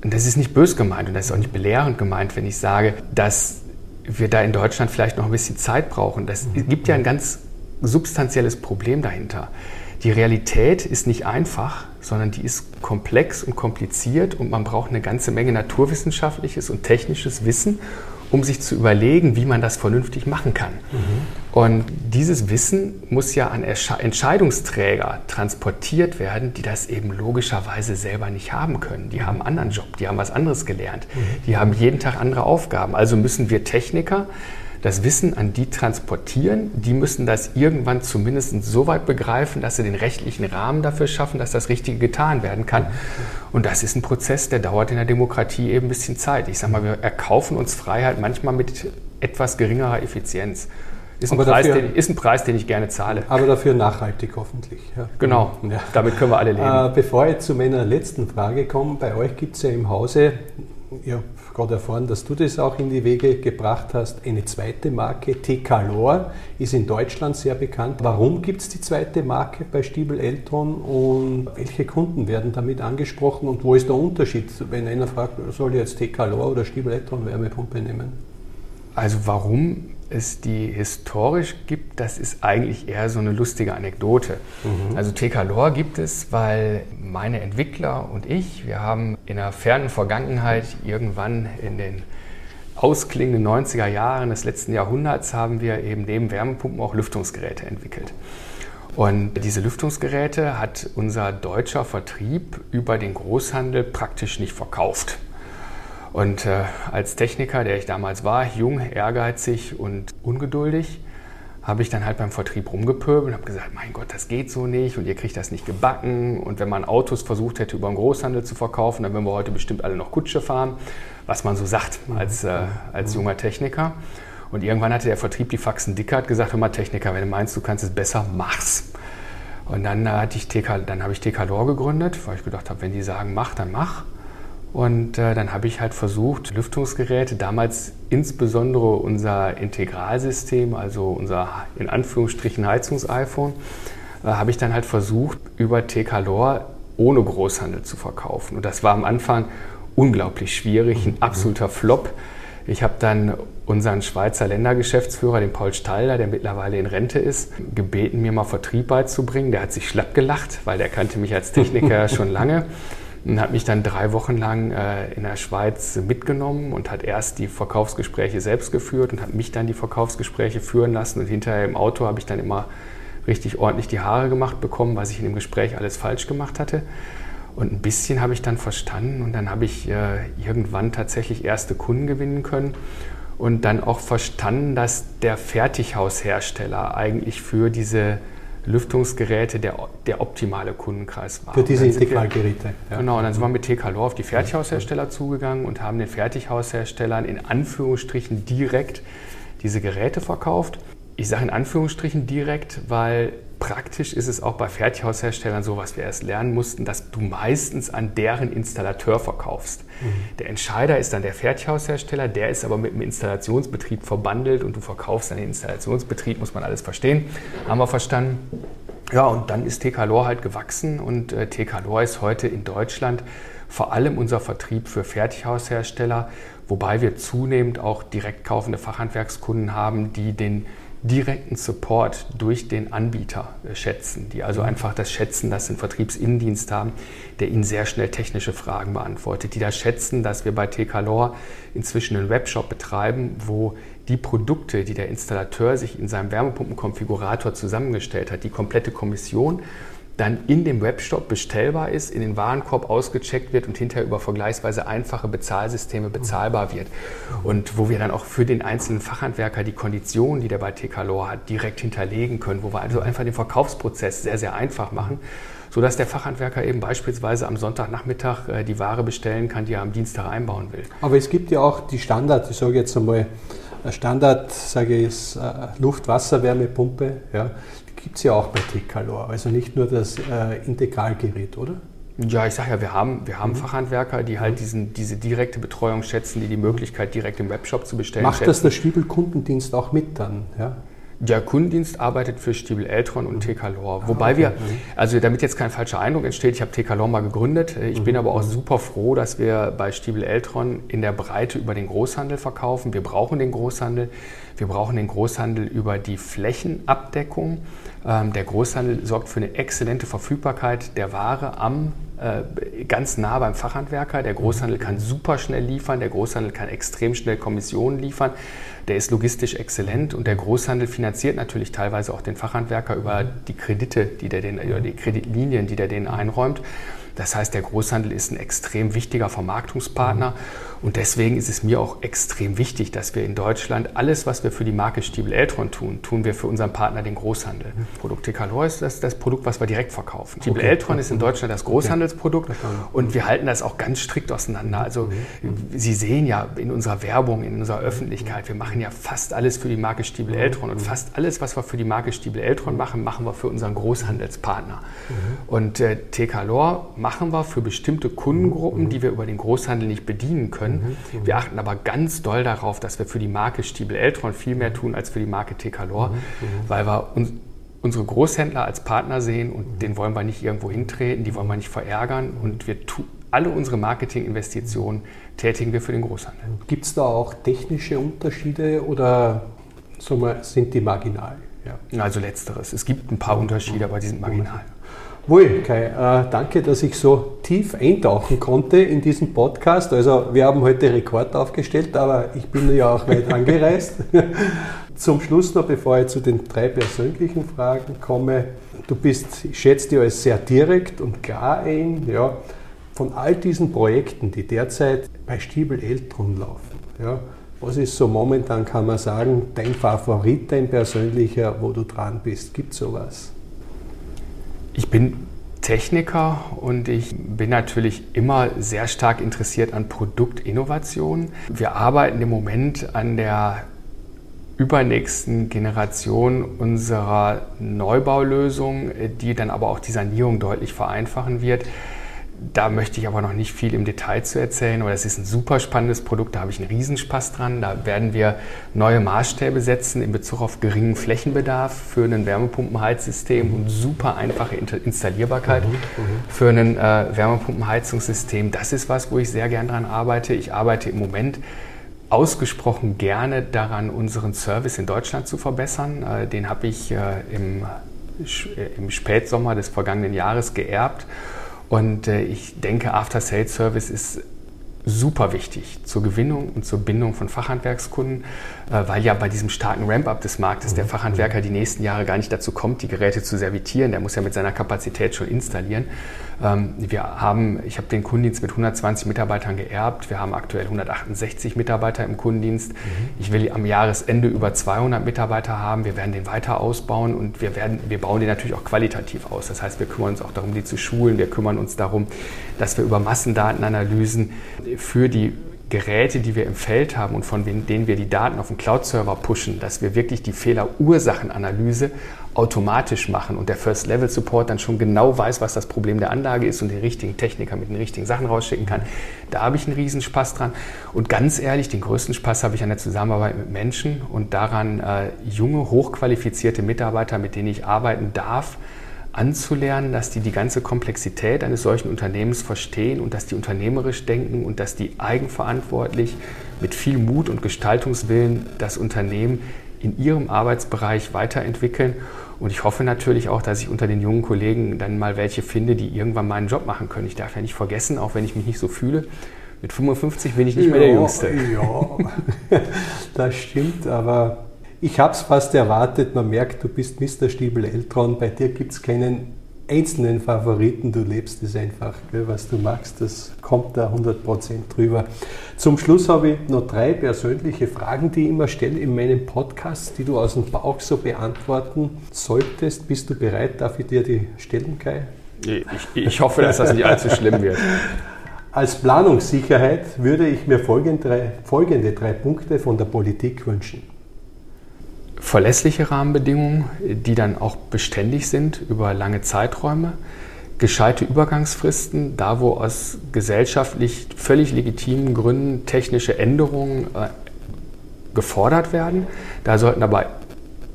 Und das ist nicht bös gemeint und das ist auch nicht belehrend gemeint, wenn ich sage, dass wir da in Deutschland vielleicht noch ein bisschen Zeit brauchen. Das mhm. gibt ja ein ganz substanzielles Problem dahinter. Die Realität ist nicht einfach, sondern die ist komplex und kompliziert und man braucht eine ganze Menge naturwissenschaftliches und technisches Wissen, um sich zu überlegen, wie man das vernünftig machen kann. Mhm. Und dieses Wissen muss ja an Entscheidungsträger transportiert werden, die das eben logischerweise selber nicht haben können. Die haben einen anderen Job, die haben was anderes gelernt, mhm. die haben jeden Tag andere Aufgaben. Also müssen wir Techniker das Wissen an die transportieren. Die müssen das irgendwann zumindest so weit begreifen, dass sie den rechtlichen Rahmen dafür schaffen, dass das Richtige getan werden kann. Und das ist ein Prozess, der dauert in der Demokratie eben ein bisschen Zeit. Ich sage mal, wir erkaufen uns Freiheit manchmal mit etwas geringerer Effizienz. Ist ein, Preis, dafür, den, ist ein, Preis, den, ich gerne zahle. Aber dafür nachhaltig hoffentlich. Ja. Genau, ja. damit können wir alle leben. Äh, bevor ich zu meiner letzten Frage komme, bei euch gibt es ja im Hause ich habe gerade erfahren, dass du das auch in die Wege gebracht hast. Eine zweite Marke, T-Calor, ist in Deutschland sehr bekannt. Warum gibt es die zweite Marke bei Stiebel Eltron und welche Kunden werden damit angesprochen und wo ist der Unterschied, wenn einer fragt, soll ich jetzt T-Calor oder Stiebel Eltron Wärmepumpe nehmen? Also warum es die historisch gibt, das ist eigentlich eher so eine lustige Anekdote. Mhm. Also TK gibt es, weil meine Entwickler und ich, wir haben in der fernen Vergangenheit irgendwann in den ausklingenden 90er Jahren des letzten Jahrhunderts haben wir eben neben Wärmepumpen auch Lüftungsgeräte entwickelt. Und diese Lüftungsgeräte hat unser deutscher Vertrieb über den Großhandel praktisch nicht verkauft. Und äh, als Techniker, der ich damals war, jung, ehrgeizig und ungeduldig, habe ich dann halt beim Vertrieb rumgepöbelt und habe gesagt, mein Gott, das geht so nicht und ihr kriegt das nicht gebacken. Und wenn man Autos versucht hätte, über den Großhandel zu verkaufen, dann würden wir heute bestimmt alle noch Kutsche fahren, was man so sagt als, äh, als junger Techniker. Und irgendwann hatte der Vertrieb die Faxen dicker, hat gesagt, hör mal Techniker, wenn du meinst, du kannst es besser, mach's. Und dann, äh, hatte ich TK, dann habe ich TK gegründet, weil ich gedacht habe, wenn die sagen, mach, dann mach. Und äh, dann habe ich halt versucht, Lüftungsgeräte, damals insbesondere unser Integralsystem, also unser in Anführungsstrichen Heizungs-iPhone, äh, habe ich dann halt versucht, über T-Calor ohne Großhandel zu verkaufen. Und das war am Anfang unglaublich schwierig, ein absoluter Flop. Ich habe dann unseren Schweizer Ländergeschäftsführer, den Paul Stalder, der mittlerweile in Rente ist, gebeten, mir mal Vertrieb beizubringen. Der hat sich schlapp gelacht, weil der kannte mich als Techniker schon lange und hat mich dann drei Wochen lang äh, in der Schweiz mitgenommen und hat erst die Verkaufsgespräche selbst geführt und hat mich dann die Verkaufsgespräche führen lassen. Und hinterher im Auto habe ich dann immer richtig ordentlich die Haare gemacht bekommen, was ich in dem Gespräch alles falsch gemacht hatte. Und ein bisschen habe ich dann verstanden und dann habe ich äh, irgendwann tatsächlich erste Kunden gewinnen können und dann auch verstanden, dass der Fertighaushersteller eigentlich für diese Lüftungsgeräte der, der optimale Kundenkreis war. Für diese Integralgeräte. Ja. Genau, und dann sind wir mit TKLOR auf die Fertighaushersteller zugegangen und haben den Fertighausherstellern in Anführungsstrichen direkt diese Geräte verkauft. Ich sage in Anführungsstrichen direkt, weil praktisch ist es auch bei Fertighausherstellern so, was wir erst lernen mussten, dass du meistens an deren Installateur verkaufst. Mhm. Der Entscheider ist dann der Fertighaushersteller, der ist aber mit dem Installationsbetrieb verbandelt und du verkaufst an den Installationsbetrieb, muss man alles verstehen. Haben wir verstanden? Ja, und dann ist TK-Lor halt gewachsen und äh, TK-Lor ist heute in Deutschland vor allem unser Vertrieb für Fertighaushersteller, wobei wir zunehmend auch direkt kaufende Fachhandwerkskunden haben, die den direkten Support durch den Anbieter äh, schätzen, die also mhm. einfach das schätzen, dass sie einen Vertriebsinnendienst haben, der ihnen sehr schnell technische Fragen beantwortet, die das schätzen, dass wir bei TK-Lor inzwischen einen Webshop betreiben, wo die Produkte, die der Installateur sich in seinem Wärmepumpenkonfigurator zusammengestellt hat, die komplette Kommission dann in dem Webshop bestellbar ist, in den Warenkorb ausgecheckt wird und hinterher über vergleichsweise einfache Bezahlsysteme bezahlbar wird. Und wo wir dann auch für den einzelnen Fachhandwerker die Konditionen, die der bei TKLOR hat, direkt hinterlegen können, wo wir also einfach den Verkaufsprozess sehr, sehr einfach machen, sodass der Fachhandwerker eben beispielsweise am Sonntagnachmittag äh, die Ware bestellen kann, die er am Dienstag einbauen will. Aber es gibt ja auch die Standard, ich sage jetzt einmal, Standard, sage ich, ist äh, Luft-Wasser-Wärmepumpe. Ja gibt es ja auch bei Tricalor, also nicht nur das äh, Integralgerät, oder? Ja, ich sage ja, wir haben, wir haben mhm. Fachhandwerker, die halt diesen, diese direkte Betreuung schätzen, die die Möglichkeit direkt im Webshop zu bestellen Macht schätzen. das der Stiebel-Kundendienst auch mit dann? Ja? Der Kundendienst arbeitet für Stiebel Eltron und mhm. TK-Lor. Ah, Wobei okay. wir, also damit jetzt kein falscher Eindruck entsteht, ich habe TK-Lor mal gegründet. Ich mhm. bin aber auch super froh, dass wir bei Stiebel Eltron in der Breite über den Großhandel verkaufen. Wir brauchen den Großhandel. Wir brauchen den Großhandel über die Flächenabdeckung. Ähm, der Großhandel sorgt für eine exzellente Verfügbarkeit der Ware am äh, ganz nah beim Fachhandwerker. Der Großhandel kann super schnell liefern, der Großhandel kann extrem schnell Kommissionen liefern, der ist logistisch exzellent und der Großhandel finanziert natürlich teilweise auch den Fachhandwerker über die Kredite, die der den, über die Kreditlinien, die der denen einräumt. Das heißt, der Großhandel ist ein extrem wichtiger Vermarktungspartner und deswegen ist es mir auch extrem wichtig, dass wir in Deutschland alles, was wir für die Marke Stiebel Eltron tun, tun wir für unseren Partner, den Großhandel. Produkt Decalor ist das, das Produkt, was wir direkt verkaufen. Stiebel okay. Eltron ist in Deutschland das Großhandelsprodukt okay. und wir halten das auch ganz strikt auseinander. Also mhm. Sie sehen ja in unserer Werbung, in unserer Öffentlichkeit, wir machen ja fast alles für die Marke Stiebel Eltron und fast alles, was wir für die Marke Stiebel Eltron machen, machen wir für unseren Großhandelspartner. Mhm. Und äh, Tecalor machen wir für bestimmte Kundengruppen, die wir über den Großhandel nicht bedienen können. Wir achten aber ganz doll darauf, dass wir für die Marke Stiebel Eltron viel mehr tun als für die Marke Tecalor, weil wir uns unsere Großhändler als Partner sehen und den wollen wir nicht irgendwo hintreten, die wollen wir nicht verärgern und wir tun alle unsere Marketinginvestitionen tätigen wir für den Großhandel. Gibt es da auch technische Unterschiede oder sind die marginal? Ja. Also letzteres. Es gibt ein paar Unterschiede, aber die sind marginal. Wohl, Kai, äh, danke, dass ich so tief eintauchen konnte in diesen Podcast. Also wir haben heute Rekord aufgestellt, aber ich bin ja auch weit angereist. Zum Schluss noch, bevor ich zu den drei persönlichen Fragen komme. Du bist, ich schätze dich als sehr direkt und klar ein. Ja, von all diesen Projekten, die derzeit bei Stiebel Eltron laufen, ja, was ist so momentan, kann man sagen, dein Favorit, dein persönlicher, wo du dran bist? Gibt es sowas? Ich bin Techniker und ich bin natürlich immer sehr stark interessiert an Produktinnovation. Wir arbeiten im Moment an der übernächsten Generation unserer Neubaulösung, die dann aber auch die Sanierung deutlich vereinfachen wird. Da möchte ich aber noch nicht viel im Detail zu erzählen, aber das ist ein super spannendes Produkt, da habe ich einen Riesenspaß dran. Da werden wir neue Maßstäbe setzen in Bezug auf geringen Flächenbedarf für ein Wärmepumpenheizsystem und super einfache Installierbarkeit mhm, mhm, für ein äh, Wärmepumpenheizungssystem. Das ist was, wo ich sehr gern dran arbeite. Ich arbeite im Moment ausgesprochen gerne daran, unseren Service in Deutschland zu verbessern. Äh, den habe ich äh, im, äh, im Spätsommer des vergangenen Jahres geerbt und äh, ich denke, After Sales Service ist super wichtig zur Gewinnung und zur Bindung von Fachhandwerkskunden, äh, weil ja bei diesem starken Ramp-up des Marktes der mhm. Fachhandwerker die nächsten Jahre gar nicht dazu kommt, die Geräte zu servitieren. Der muss ja mit seiner Kapazität schon installieren. Ähm, wir haben, ich habe den Kundendienst mit 120 Mitarbeitern geerbt. Wir haben aktuell 168 Mitarbeiter im Kundendienst. Mhm. Ich will am Jahresende über 200 Mitarbeiter haben. Wir werden den weiter ausbauen und wir, werden, wir bauen den natürlich auch qualitativ aus. Das heißt, wir kümmern uns auch darum, die zu schulen. Wir kümmern uns darum, dass wir über Massendatenanalysen für die Geräte, die wir im Feld haben und von denen wir die Daten auf den Cloud-Server pushen, dass wir wirklich die Fehlerursachenanalyse automatisch machen und der First-Level-Support dann schon genau weiß, was das Problem der Anlage ist und den richtigen Techniker mit den richtigen Sachen rausschicken kann. Da habe ich einen Riesenspaß dran. Und ganz ehrlich, den größten Spaß habe ich an der Zusammenarbeit mit Menschen und daran, äh, junge, hochqualifizierte Mitarbeiter, mit denen ich arbeiten darf, anzulernen, dass die die ganze Komplexität eines solchen Unternehmens verstehen und dass die unternehmerisch denken und dass die eigenverantwortlich mit viel Mut und Gestaltungswillen das Unternehmen in ihrem Arbeitsbereich weiterentwickeln. Und ich hoffe natürlich auch, dass ich unter den jungen Kollegen dann mal welche finde, die irgendwann meinen Job machen können. Ich darf ja nicht vergessen, auch wenn ich mich nicht so fühle, mit 55 bin ich nicht ja, mehr der Jüngste. Ja, das stimmt, aber ich habe es fast erwartet. Man merkt, du bist Mr. Stiebel-Eltron. Bei dir gibt es keinen einzelnen Favoriten. Du lebst es einfach, gell, was du magst. Das kommt da 100% drüber. Zum Schluss habe ich noch drei persönliche Fragen, die ich immer stelle in meinem Podcast, die du aus dem Bauch so beantworten solltest. Bist du bereit? Darf ich dir die stellen, Kai? Ich, ich hoffe, dass das nicht allzu schlimm wird. Als Planungssicherheit würde ich mir folgende folgende drei Punkte von der Politik wünschen verlässliche Rahmenbedingungen, die dann auch beständig sind über lange Zeiträume, gescheite Übergangsfristen, da wo aus gesellschaftlich völlig legitimen Gründen technische Änderungen äh, gefordert werden. Da sollten aber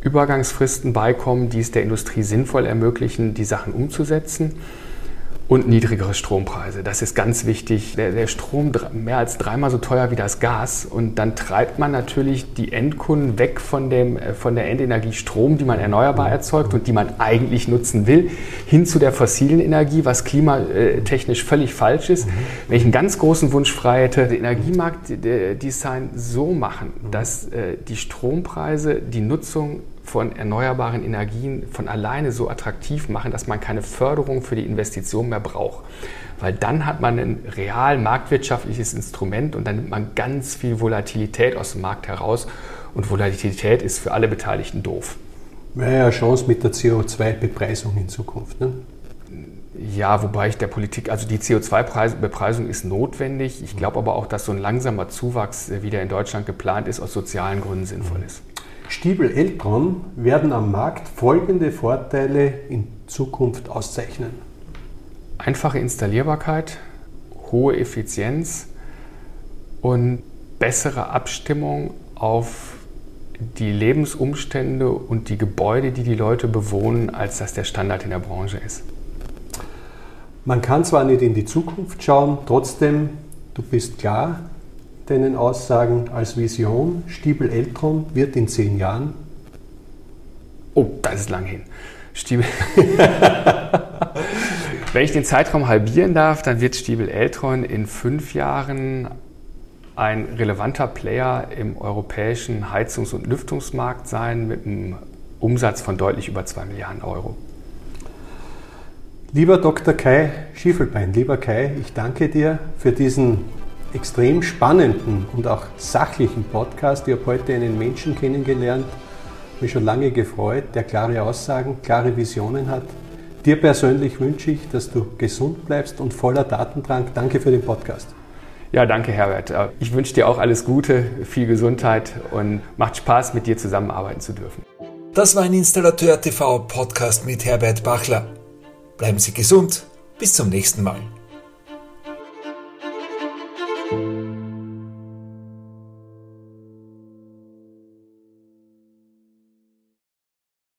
Übergangsfristen beikommen, die es der Industrie sinnvoll ermöglichen, die Sachen umzusetzen und niedrigere Strompreise. Das ist ganz wichtig. Der, der, Strom mehr als dreimal so teuer wie das Gas und dann treibt man natürlich die Endkunden weg von, dem, äh, von der Endenergie Strom, die man erneuerbar erzeugt und die man eigentlich nutzen will, hin zu der fossilen Energie, was klimatechnisch völlig falsch ist. Mhm. Wenn ich einen ganz großen Wunsch frei hätte, den Energiemarktdesign so machen, dass äh, die Strompreise die Nutzung von erneuerbaren Energien von alleine so attraktiv machen, dass man keine Förderung für die Investition mehr braucht. Weil dann hat man ein real marktwirtschaftliches Instrument und dann nimmt man ganz viel Volatilität aus dem Markt heraus. Und Volatilität ist für alle Beteiligten doof. Wäre ja eine Chance mit der CO2-Bepreisung in Zukunft. Ne? Ja, wobei ich der Politik, also die CO2-Bepreisung ist notwendig. Ich glaube aber auch, dass so ein langsamer Zuwachs, wie der in Deutschland geplant ist, aus sozialen Gründen sinnvoll ist. Stiebel Eltron werden am Markt folgende Vorteile in Zukunft auszeichnen. Einfache Installierbarkeit, hohe Effizienz und bessere Abstimmung auf die Lebensumstände und die Gebäude, die die Leute bewohnen, als das der Standard in der Branche ist. Man kann zwar nicht in die Zukunft schauen, trotzdem, du bist klar, deinen Aussagen als Vision, Stiebel Eltron wird in zehn Jahren? Oh, das ist lang hin. Stiebel. Wenn ich den Zeitraum halbieren darf, dann wird Stiebel Eltron in fünf Jahren ein relevanter Player im europäischen Heizungs- und Lüftungsmarkt sein mit einem Umsatz von deutlich über 2 Milliarden Euro. Lieber Dr. Kai Schiefelbein, lieber Kai, ich danke dir für diesen extrem spannenden und auch sachlichen Podcast. Ich habe heute einen Menschen kennengelernt, mich schon lange gefreut, der klare Aussagen, klare Visionen hat. Dir persönlich wünsche ich, dass du gesund bleibst und voller Datendrang. Danke für den Podcast. Ja, danke Herbert. Ich wünsche dir auch alles Gute, viel Gesundheit und macht Spaß, mit dir zusammenarbeiten zu dürfen. Das war ein Installateur TV Podcast mit Herbert Bachler. Bleiben Sie gesund. Bis zum nächsten Mal.